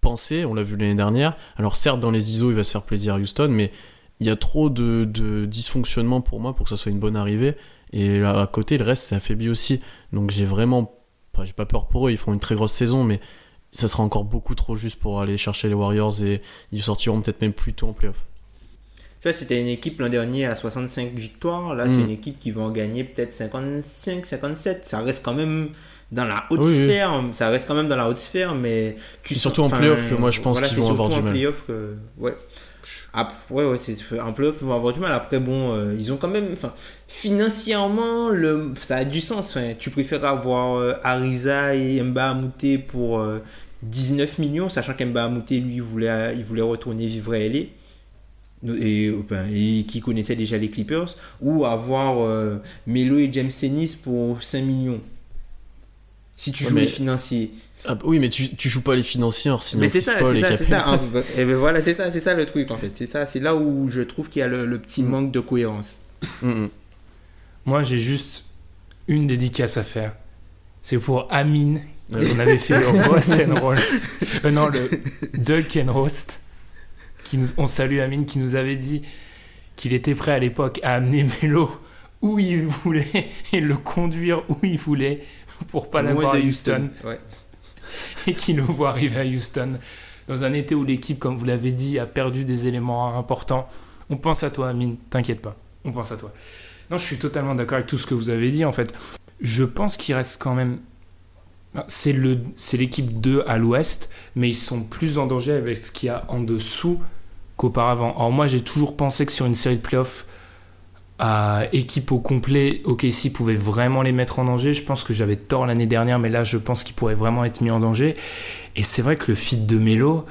pensait, on l'a vu l'année dernière. Alors certes dans les ISO il va se faire plaisir à Houston, mais il y a trop de, dysfonctionnement pour moi pour que ça soit une bonne arrivée. Et là, à côté le reste c'est affaibli aussi. Donc j'ai vraiment, enfin, j'ai pas peur pour eux, ils font une très grosse saison, mais ça sera encore beaucoup trop juste pour aller chercher les Warriors et ils sortiront peut-être même plus tôt en playoff. Tu vois, c'était une équipe l'an dernier à 65 victoires. Là, Mm. c'est une équipe qui va en gagner peut-être 55, 57. Ça reste quand même dans la haute Oui, oui. sphère. Ça reste quand même dans la haute sphère, mais. tu C'est surtout en playoff que moi, je pense voilà, qu'ils vont avoir du en mal. que- ouais. Ouais, ouais, c'est en playoff, ils vont avoir du mal. Après, bon, euh, ils ont quand même. Enfin, financièrement, le, ça a du sens. Enfin, tu préfères avoir euh, Ariza et Mba Amouté pour euh, 19 millions, sachant qu'Mba Amouté, lui, il voulait, il voulait retourner vivre à LA et, qui connaissait déjà les Clippers, ou avoir euh, Melo et James Ennis pour 5 millions. Si tu Ouais, joues mais- les financiers. Ah, oui, mais tu, tu joues pas les financiers en signant Mais c'est ça, Paul c'est et ça, c'est Capella. ça. hein. Et ben voilà, c'est ça, c'est ça le truc en fait. C'est ça, c'est là où je trouve qu'il y a le, le petit manque de cohérence. Mm, mm. Moi, j'ai juste une dédicace à faire. C'est pour Amine. On avait fait le roast and roll. Euh, non, le duck and roast. Qui nous, on salue Amine qui nous avait dit qu'il était prêt à l'époque à amener Melo où il voulait et le conduire où il voulait pour pas l'avoir à Houston. Ouais. et qui le voit arriver à Houston dans un été où l'équipe, comme vous l'avez dit, a perdu des éléments importants. On pense à toi, Amine, t'inquiète pas, on pense à toi. Non, je suis totalement d'accord avec tout ce que vous avez dit en fait. Je pense qu'il reste quand même. C'est le, c'est l'équipe 2 à l'ouest, mais ils sont plus en danger avec ce qu'il y a en dessous qu'auparavant. Alors moi, j'ai toujours pensé que sur une série de playoffs à équipe au complet, OKC pouvait vraiment les mettre en danger. Je pense que j'avais tort l'année dernière, mais là, je pense qu'ils pourraient vraiment être mis en danger. Et c'est vrai que le fit de Melo,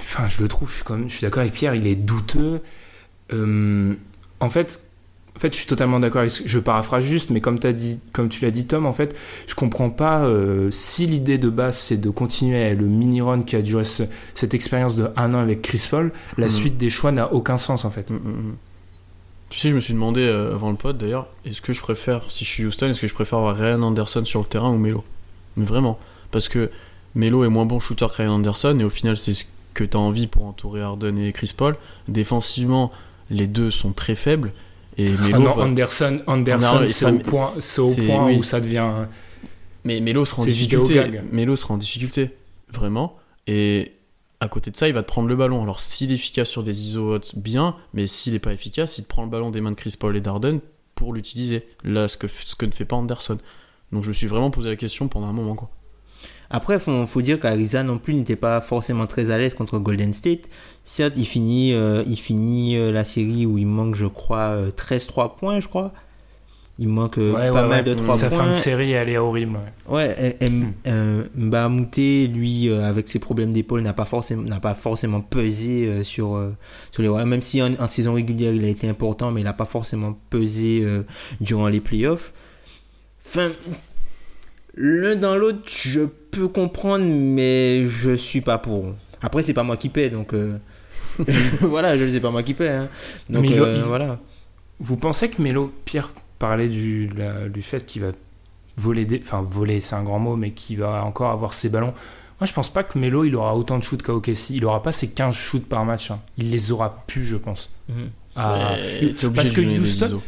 enfin, je le trouve, je suis, comme, je suis d'accord avec Pierre, il est douteux. Euh, en fait, en fait, je suis totalement d'accord avec ce- Je paraphrase juste, mais comme, as dit, comme tu l'as dit, Tom, en fait, je comprends pas euh, si l'idée de base c'est de continuer le mini-run qui a duré ce- cette expérience de un an avec Chris Paul, la Mhm. suite des choix n'a aucun sens en fait. Mm, mm, mm. Tu sais, je me suis demandé euh, avant le pod d'ailleurs, est-ce que je préfère, si je suis Houston, est-ce que je préfère avoir Ryan Anderson sur le terrain ou Melo? Mais vraiment. Parce que Melo est moins bon shooter que Ryan Anderson et au final, c'est ce que tu as envie pour entourer Harden et Chris Paul. Défensivement, les deux sont très faibles. Et Ah non, va- Anderson, Anderson c'est au point, c'est au c'est- point oui. où ça devient. Mais Melo sera en difficulté. Melo sera en difficulté, vraiment. Et à côté de ça, il va te prendre le ballon. Alors s'il est efficace sur des ISO bien, mais s'il n'est pas efficace, il te prend le ballon des mains de Chris Paul et d'Arden pour l'utiliser. Là, ce que, ce que ne fait pas Anderson. Donc je me suis vraiment posé la question pendant un moment. Quoi. Après, faut, faut dire qu'Ariza non plus n'était pas forcément très à l'aise contre Golden State. Certes, il finit, euh, il finit euh, la série où il manque, je crois, euh, 13-3 points, je crois. Il manque euh, Ouais, pas ouais, mal ouais. de 3 Sa points. fin de série, elle est horrible. ouais. Euh, Mbamouté, lui, euh, avec ses problèmes d'épaule, n'a pas forcément, n'a pas forcément pesé euh, sur, euh, sur les Warriors. Même si en, en saison régulière, il a été important, mais il n'a pas forcément pesé euh, durant les playoffs. Enfin, l'un dans l'autre, je peux comprendre, mais je suis pas pour. Après, c'est pas moi qui paie, donc euh, voilà, je ne sais pas moi qui paie. hein. Donc Mais il- euh, il- voilà. Vous pensez que Melo, Pierre parlait du, la- du fait qu'il va voler, des, enfin voler c'est un grand mot, mais qu'il va encore avoir ses ballons. Moi je pense pas que Melo il aura autant de shoots qu'à OKC. Il aura pas ses 15 shoots par match. hein. Il les aura plus, je pense. Mhm. Ah, Ouais, parce que Houston.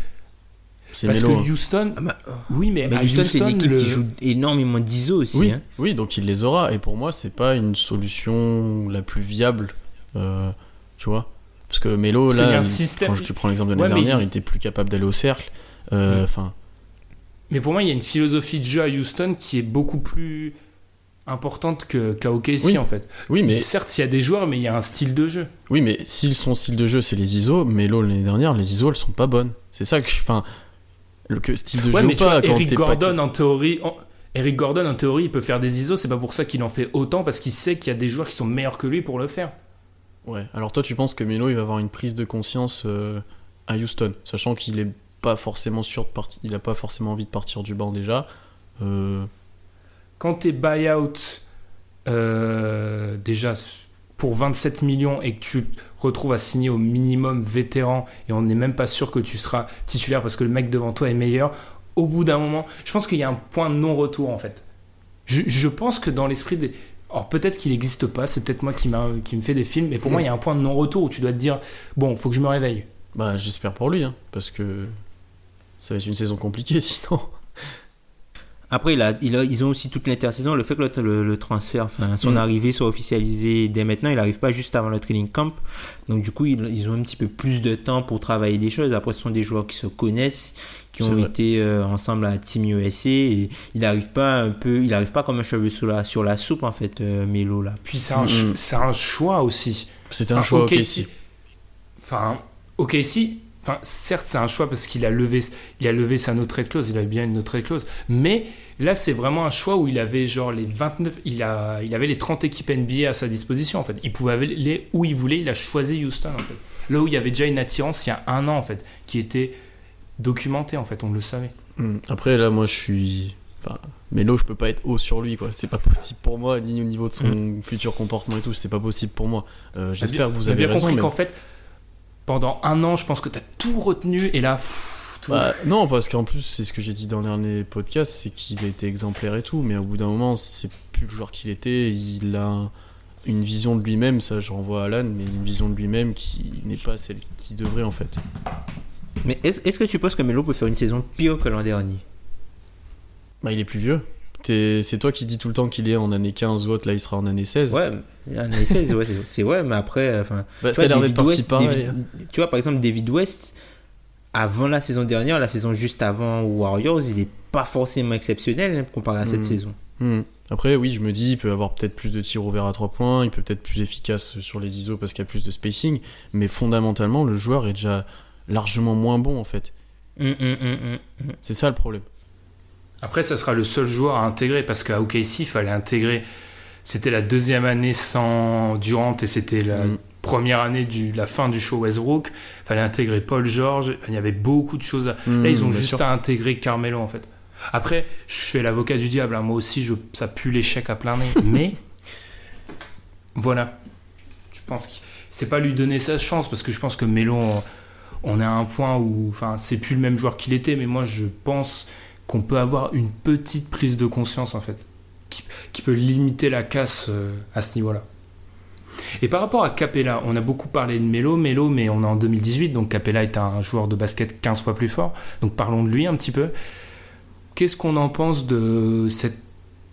C'est parce Melo, que hein. Houston, Ah bah, oui mais, Mais à Houston, c'est une équipe le- qui joue énormément d'ISO aussi. Oui, hein. oui, donc il les aura. Et pour moi, c'est pas une solution la plus viable. euh, tu vois Parce que Melo, Parce là, il- système- quand tu prends l'exemple de l'année mais dernière, il- il était plus capable d'aller au cercle. Euh. Enfin, Mais pour moi, il y a une philosophie de jeu à Houston qui est beaucoup plus importante que- qu'à OKC Oui. en fait. oui, mais Certes, il y a des joueurs, mais il y a un style de jeu. Oui, mais si son style de jeu c'est les ISO, Melo l'année dernière, les ISO elles sont pas bonnes. C'est ça que je. Enfin, que style de Ouais, jeu mais ou tu pas, vois, quand Eric t'es pas- Gordon en théorie, en- Eric Gordon en théorie, il peut faire des ISO. C'est pas pour ça qu'il en fait autant parce qu'il sait qu'il y a des joueurs qui sont meilleurs que lui pour le faire. Ouais, alors toi tu penses que Melo il va avoir une prise de conscience euh, à Houston, sachant qu'il est pas forcément sûr de partir, il a pas forcément envie de partir du banc déjà. Euh, Quand t'es buyout euh, déjà pour 27 millions et que tu retrouves à signer au minimum vétéran et on n'est même pas sûr que tu seras titulaire parce que le mec devant toi est meilleur, au bout d'un moment, je pense qu'il y a un point de non-retour en fait. Je, pense que dans l'esprit des... Alors peut-être qu'il n'existe pas, c'est peut-être moi qui me fait des films, mais pour moi il y a un point de non-retour où tu dois te dire, bon, faut que je me réveille. bah j'espère pour lui, hein, parce que ça va être une saison compliquée sinon. Après, il a, il a- ils ont aussi toute l'intersaison. Le fait que le, le- le transfert, enfin, son Mm. arrivée soit officialisée dès maintenant, il n'arrive pas juste avant le training camp. Donc, du coup, ils, ils ont un petit peu plus de temps pour travailler des choses. Après, ce sont des joueurs qui se connaissent, qui C'est ont vrai. été euh, ensemble à Team USA. Et il n'arrive pas un peu, il arrive pas comme un cheveu sur la, sur la soupe, en fait, euh, Melo, là. Puis c'est un, ch- c'est un choix aussi. C'était un Enfin, choix ok, ok si- Enfin, ok, si. Enfin, certes, c'est un choix parce qu'il a levé, il a levé sa no trade clause, il avait bien une no trade clause. Mais là, c'est vraiment un choix où il avait genre les 29, il a, il avait les 30 équipes NBA à sa disposition en fait. Il pouvait aller où il voulait. Il a choisi Houston en fait. Là où il y avait déjà une attirance il y a un an en fait, qui était documentée en fait, on le savait. Hmm. Après, là, moi, je suis. Enfin, Melo, je peux pas être haut sur lui, quoi. C'est pas possible pour moi, ni au niveau de son futur comportement et tout. C'est pas possible pour moi. Euh, J'espère que vous avez bien raison. compris mais- qu'en fait, pendant un an, je pense que tu as tout retenu et là, pff, tout. Bah, non, parce qu'en plus, c'est ce que j'ai dit dans le dernier podcast, c'est qu'il a été exemplaire et tout, mais au bout d'un moment, c'est plus le joueur qu'il était. Il a une vision de lui-même, ça je renvoie à Alan, mais une vision de lui-même qui n'est pas celle qu'il devrait en fait. Mais est-ce que tu penses que Melo peut faire une saison pire que l'an dernier? Bah, il est plus vieux. C'est toi qui dis tout le temps qu'il est en année 15 ou autre, là il sera en année 16. Ouais, année 16, ouais, c'est- c'est vrai, mais après, euh, enfin. Bah, ça a l'air d'être David parti West- pareil. David- tu vois, par exemple, David West, avant la saison dernière, la saison juste avant Warriors, il est pas forcément exceptionnel hein, comparé à cette Mhm. saison. Hmm. Après, oui, je me dis, il peut avoir peut-être plus de tirs ouverts à 3 points, il peut peut-être plus efficace sur les ISO parce qu'il y a plus de spacing, mais fondamentalement, le joueur est déjà largement moins bon en fait. Hum, hum, hum. C'est ça le problème. Après, ça sera le seul joueur à intégrer parce qu'à OKC, il fallait intégrer. C'était la deuxième année sans Durant et c'était la Mm. première année de la fin du show Westbrook. Il fallait intégrer Paul George. Il y avait beaucoup de choses. À... Mm, Là, ils ont juste sûr. à intégrer Carmelo en fait. Après, je fais l'avocat du diable. hein. Moi aussi, je... ça pue l'échec à plein nez. Mais voilà. Je pense que c'est pas lui donner sa chance parce que je pense que Melo, on- on est à un point où, enfin, c'est plus le même joueur qu'il était. Mais moi, je pense qu'on peut avoir une petite prise de conscience en fait, qui, peut limiter la casse euh, à ce niveau-là. Et par rapport à Capella, on a beaucoup parlé de Melo, Melo, mais on est en 2018, donc Capella est un joueur de basket 15 fois plus fort. Donc parlons de lui un petit peu. Qu'est-ce qu'on en pense de cette...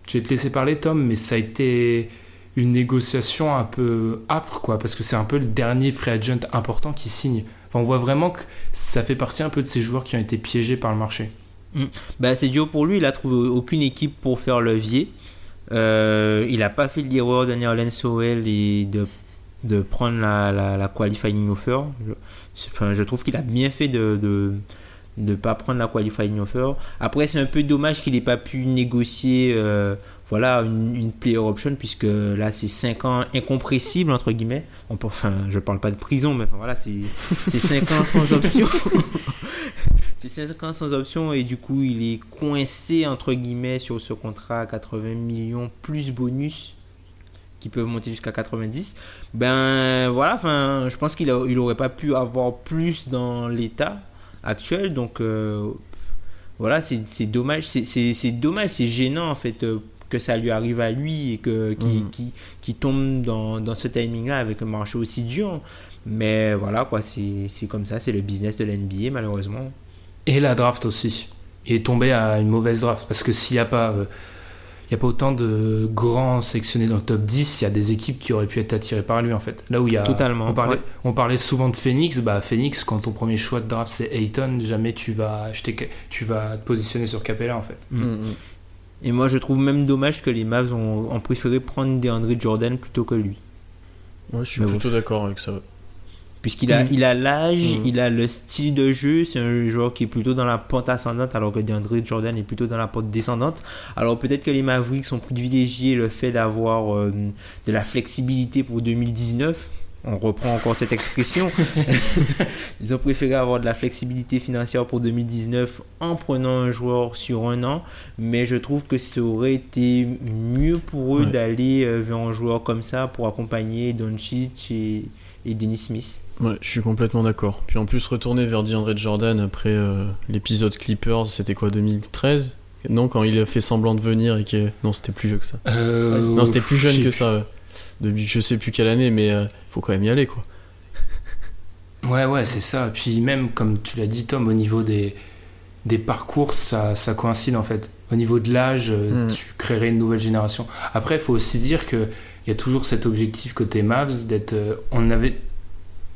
Je vais te laisser parler Tom, mais ça a été une négociation un peu âpre, quoi, parce que c'est un peu le dernier free agent important qui signe. On voit vraiment que ça fait partie un peu de ces joueurs qui ont été piégés par le marché. Bah, c'est dur pour lui, il a trouvé aucune équipe pour faire levier. Euh, il n'a pas fait l'erreur de Nerlens Sowell et de, de prendre la, la, la qualifying offer. Je, enfin, je trouve qu'il a bien fait de de ne pas prendre la qualifying offer. Après, c'est un peu dommage qu'il n'ait pas pu négocier euh, voilà, une, player option, puisque là, c'est 5 ans incompressibles, entre guillemets. On peut, enfin, je parle pas de prison, mais voilà, c'est 5 ans sans option. C'est 5 ans sans option et du coup il est coincé entre guillemets sur ce contrat à 80 millions plus bonus qui peuvent monter jusqu'à 90. Ben voilà, enfin je pense qu'il a- il aurait pas pu avoir plus dans l'état actuel donc euh, voilà, c'est c'est dommage, c'est- dommage, c'est gênant en fait euh, que ça lui arrive à lui et que qui, Mhm. qui, qui tombe dans, dans ce timing là avec un marché aussi dur. Mais voilà quoi, c'est comme ça, c'est le business de l'NBA malheureusement. Et la draft aussi. Il est tombé à une mauvaise draft. Parce que s'il n'y a pas. euh, il y a pas autant de grands sélectionnés dans le top 10, il y a des équipes qui auraient pu être attirées par lui en fait. Là où il y a. Totalement, On parlait, ouais. on parlait souvent de Phoenix. Bah, Phoenix, quand ton premier choix de draft c'est Ayton, jamais tu vas acheter. Tu vas te positionner sur Capella en fait. Mm. Mm, mm. Et moi, je trouve même dommage que les Mavs ont, ont préféré prendre DeAndre Jordan plutôt que lui. Ouais, je suis Mais bon. plutôt d'accord avec ça. Puisqu'il a Mm. il a l'âge, Mm. il a le style de jeu, c'est un joueur qui est plutôt dans la pente ascendante, alors que DeAndre Jordan est plutôt dans la pente descendante. Alors peut-être que les Mavericks ont privilégié le fait d'avoir euh, de la flexibilité pour 2019. On reprend encore cette expression. Ils ont préféré avoir de la flexibilité financière pour 2019 en prenant un joueur sur un an. Mais je trouve que ça aurait été mieux pour eux Ouais. d'aller euh, vers un joueur comme ça pour accompagner Doncic et, et Dennis Smith. Ouais, je suis complètement d'accord. Puis en plus, retourner vers DeAndre Jordan après euh, l'épisode Clippers, c'était quoi, 2013 Non, quand il a fait semblant de venir et que. Non, c'était plus vieux que ça. non, c'était plus jeune que ça. Depuis je sais plus quelle année, mais euh, faut quand même y aller, quoi. Ouais, ouais, c'est ça. Puis même, comme tu l'as dit, Tom, au niveau des, des parcours, ça, ça coïncide en fait. Au niveau de l'âge, euh, Mm. tu créerais une nouvelle génération. Après, il faut aussi dire qu'il y a toujours cet objectif côté Mavs d'être. euh, on avait.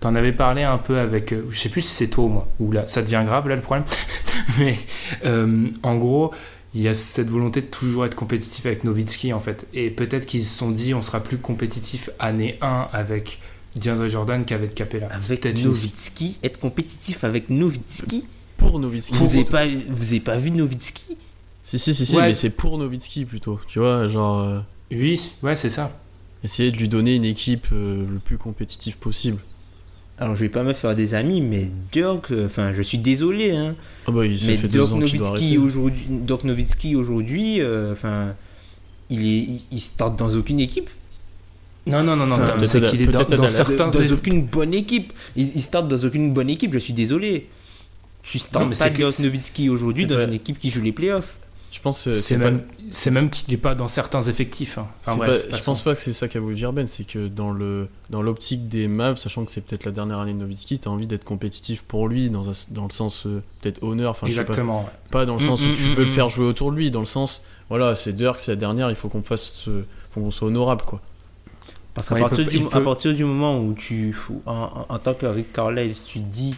T'en avais parlé un peu avec. euh, je sais plus si c'est toi ou moi. Ou là, ça devient grave là le problème. Mais euh, en gros. Il y a cette volonté de toujours être compétitif avec Nowitzki en fait. Et peut-être qu'ils se sont dit on sera plus compétitif année 1 avec DeAndre Jordan qu'avec Capella. Avec Nowitzki, être compétitif avec Nowitzki. Pour Nowitzki. Vous n'avez pas, vous avez pas vu Nowitzki? Si, si, si, si, Ouais. mais c'est pour Nowitzki plutôt. Tu vois, genre. euh, Oui, ouais, c'est ça. Essayer de lui donner une équipe euh, le plus compétitive possible. Alors je vais pas me faire des amis, mais Dirk, euh, enfin je suis désolé, hein, Ah bah, il mais fait Dirk ans qu'il doit Nowitzki aujourd'hui, Dirk Nowitzki aujourd'hui, euh, enfin il est, il, il start dans aucune équipe, Non, non, non, non, Enfin, c'est qu'il est dans, certains. dans aucune bonne équipe. Il, il start dans aucune bonne équipe, je suis désolé. Tu Non, startes mais pas Dirk Nowitzki aujourd'hui dans pas- une équipe qui joue les playoffs. Je pense que C'est pas- même, c'est même qu'il n'est pas dans certains effectifs. hein. Enfin, bref, pas- je pense pas que c'est ça qu'a voulu dire Ben, c'est que dans le dans l'optique des Mavs, sachant que c'est peut-être la dernière année de Nowitzki, t'as envie d'être compétitif pour lui dans, un- dans le sens euh, peut-être honneur, enfin je sais pas, Exactement. ouais. pas dans le Mm, sens où mm, tu mm, veux le faire jouer autour de lui, dans le sens voilà c'est Dirk, c'est la dernière, il faut qu'on fasse, ce- faut qu'on soit honorable quoi. Parce qu'à Ouais, partir, peut- du, à partir du moment où tu, en, en- en tant que Rick Carlisle, tu dis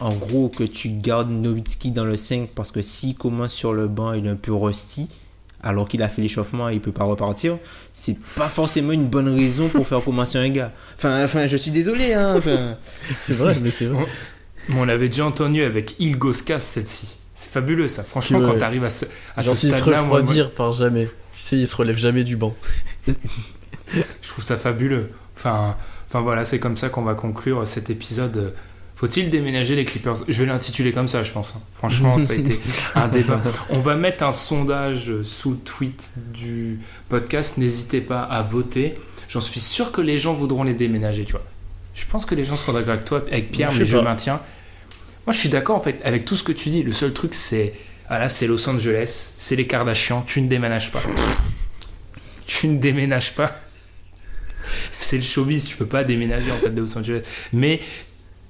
en gros que tu gardes Nowitzki dans le 5 parce que s'il commence sur le banc, il est un peu rusty, alors qu'il a fait l'échauffement et il peut pas repartir, c'est pas forcément une bonne raison pour faire commencer un gars. Enfin, enfin je suis désolé, hein. enfin. C'est vrai, mais c'est vrai. Mais on l'avait déjà entendu avec Ilgoskas, celle-ci. C'est fabuleux ça. Franchement, Ouais. quand tu arrives à ce, à Genre ce se stade-là, moi, refroidir par jamais. Tu sais, il se relève jamais du banc. je trouve ça fabuleux. Enfin, enfin voilà, c'est comme ça qu'on va conclure cet épisode. Faut-il déménager les Clippers? Je vais l'intituler comme ça, je pense. hein. Franchement, ça a été un débat. On va mettre un sondage sous le tweet du podcast. N'hésitez pas à voter. J'en suis sûr que les gens voudront les déménager, tu vois. Je pense que les gens seront d'accord avec toi, avec Pierre, Je mais je pas. maintiens. Moi, je suis d'accord en fait avec tout ce que tu dis. Le seul truc, c'est ah là, c'est Los Angeles, c'est les Kardashians. Tu ne déménages pas. Tu ne déménages pas. C'est le showbiz. Tu peux pas déménager en fait de Los Angeles. Mais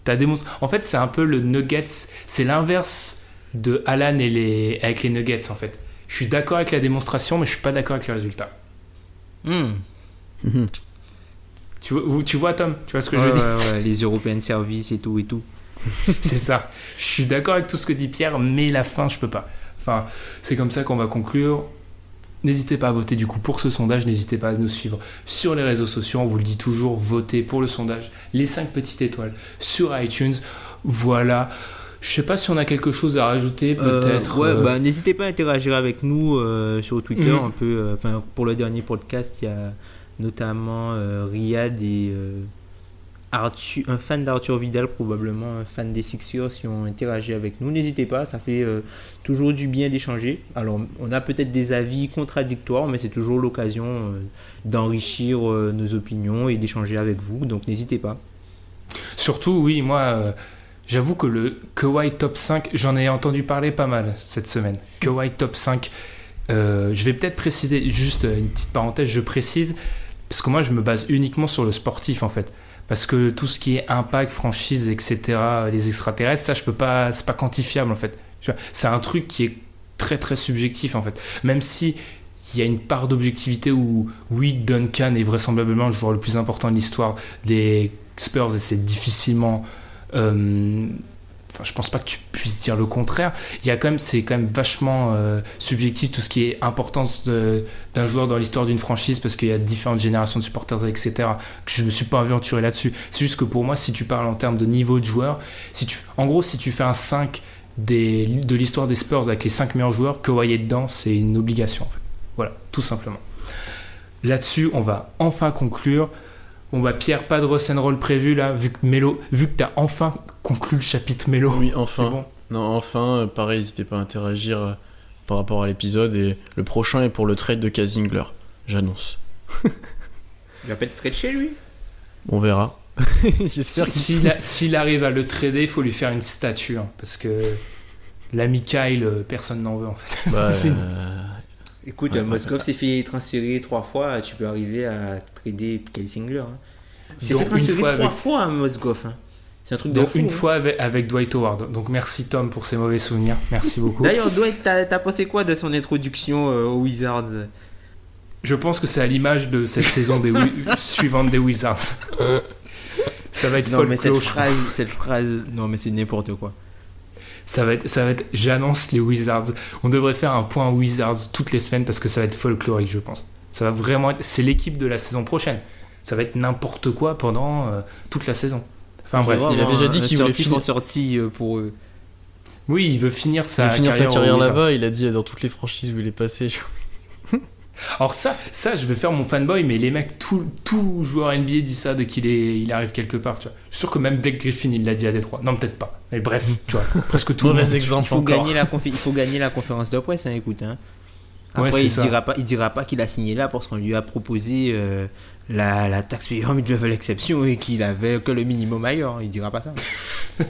t'as démontré. En fait, c'est un peu le Nuggets. C'est l'inverse de Alan et les avec les Nuggets en fait. Je suis d'accord avec la démonstration, mais je suis pas d'accord avec le résultat. Hmm. Mhm. Tu vois, tu vois Tom Tu vois ce que je Ouais, veux dire? ouais, ouais, les European Service et tout et tout. C'est ça. Je suis d'accord avec tout ce que dit Pierre, mais la fin, je peux pas. Enfin, c'est comme ça qu'on va conclure. N'hésitez pas à voter du coup pour ce sondage. N'hésitez pas à nous suivre sur les réseaux sociaux. On vous le dit toujours, votez pour le sondage. Les 5 petites étoiles sur iTunes. Voilà. Je sais pas si on a quelque chose à rajouter, Euh, peut-être. ouais, euh, bah, n'hésitez pas à interagir avec nous euh, sur Twitter Mhm. un peu. Enfin, pour le dernier podcast, il y a notamment Riyad et Un fan d'Arthur Vidal, probablement un fan des Sixers, qui ont interagi avec nous. N'hésitez pas, ça fait euh, toujours du bien d'échanger. Alors, on a peut-être des avis contradictoires, mais c'est toujours l'occasion euh, d'enrichir euh, nos opinions et d'échanger avec vous. Donc, n'hésitez pas. Surtout, oui, moi, j'avoue que le Kawhi top 5, j'en ai entendu parler pas mal cette semaine. Kawhi top 5, euh, je vais peut-être préciser, juste une petite parenthèse, je précise, parce que moi, je me base uniquement sur le sportif, en fait. Parce que tout ce qui est impact, franchise, etc., les extraterrestres, ça, je peux pas, c'est pas quantifiable, en fait. C'est un truc qui est très, très subjectif, en fait. Même si il y a une part d'objectivité où, oui, Duncan est vraisemblablement le joueur le plus important de l'histoire des Spurs et c'est difficilement. euh, Enfin, je pense pas que tu puisses dire le contraire. Il y a quand même, c'est quand même vachement euh, subjectif tout ce qui est importance d'un joueur dans l'histoire d'une franchise parce qu'il y a différentes générations de supporters, etc. Que je me suis pas aventuré là-dessus. C'est juste que pour moi, si tu parles en termes de niveau de joueur, si tu, en gros, si tu fais un 5 des, de l'histoire des Spurs avec les 5 meilleurs joueurs, Kawhi est dedans, c'est une obligation. Voilà, tout simplement. Là-dessus, on va enfin conclure. Bon bah Pierre, pas de roll prévu là, vu que Mélo, vu que t'as enfin conclu le chapitre Mélo. Oui, enfin. bon. Non, enfin, euh, pareil, n'hésitez pas à interagir euh, par rapport à l'épisode. Et le prochain est pour le trade de Kazingler. J'annonce. Il va pas être stretché, lui? On verra. J'espère Si- qu'il S'il arrive à le trader, il faut lui faire une statue, hein, parce que l'ami Kyle, euh, personne n'en veut en fait. Bah, C'est- euh, Écoute, Moskov s'est fait transférer trois fois, tu peux arriver à trader Kelsingler. Hein. Il s'est fait transférer fois trois avec- fois, hein, Moskov. hein. C'est un truc de fou. une hein. fois avec, avec Dwight Howard. Donc merci Tom pour ces mauvais souvenirs. Merci beaucoup. D'ailleurs, Dwight, t'as pensé quoi de son introduction euh, aux Wizards? Je pense que c'est à l'image de cette saison des suivante des Wizards. Ça va être Non, mais cette folklore, phrase, cette phrase, non, mais c'est n'importe quoi. Ça va être, ça va être. J'annonce les Wizards. On devrait faire un point Wizards toutes les semaines parce que ça va être folklorique, je pense. Ça va vraiment être. C'est l'équipe de la saison prochaine. Ça va être n'importe quoi pendant euh, toute la saison. Enfin bref. il a déjà dit qu'il voulait finir sortie euh, pour eux. Oui, il veut finir il sa finir carrière, sa là-bas. Il a dit euh, dans toutes les franchises où il est passé. je- Alors ça, ça, je vais faire mon fanboy, mais les mecs, tout, tout joueur NBA dit ça dès qu'il est, il arrive quelque part. Tu vois. Je suis sûr que même Blake Griffin, il l'a dit à Détroit. Non, peut-être pas. Mais bref, tu vois, presque tout le Mauvais monde. exemple Il faut, encore. gagner la confi- il faut gagner la conférence de presse, hein, écoute. Hein. Ouais, Après, c'est il, ça. dira pas, il dira pas qu'il a signé là parce qu'on lui a proposé euh, la, la taxe payeur mid-level exception et qu'il avait que le minimum ailleurs. Il dira pas ça.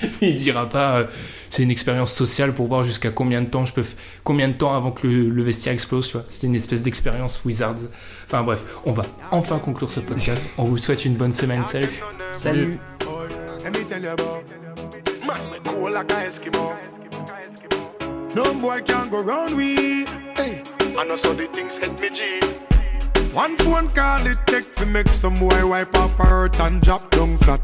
Il dira pas, euh, c'est une expérience sociale pour voir jusqu'à combien de temps je peux, combien de temps avant que le, le vestiaire explose, tu vois. C'était une espèce d'expérience Wizards. Enfin bref, on va enfin conclure ce podcast. On vous souhaite une bonne semaine. Salut. Salut. Let me tell you about Man, me cool like a Eskimo No boy can go round we hey. I know so the things hit me G One phone call it take to make some boy wipe up her hurt and drop down flat.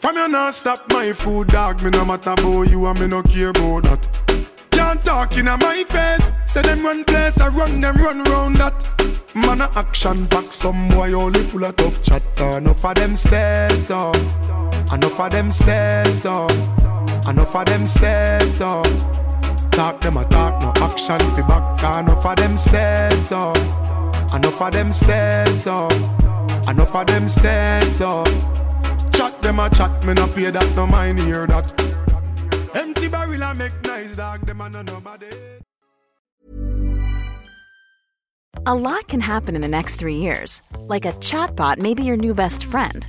From you not stop my food, dog. Me no matter about you and me no care about that. Can't talk in my face. Say them run place, I run them run round that. Man a action back, some boy only full of tough chatter. Enough of them stairs up, enough of them stairs up, enough of them stairs up. Talk them a talk, no action fi back. Enough of them stairs up, enough of them stairs up, enough of them stairs up. Chat them a chat, me no pay that, no mind hear that. Empty barrel a make nice dog, them a no nobody. A lot can happen in the next three years. Like a chatbot may be your new best friend.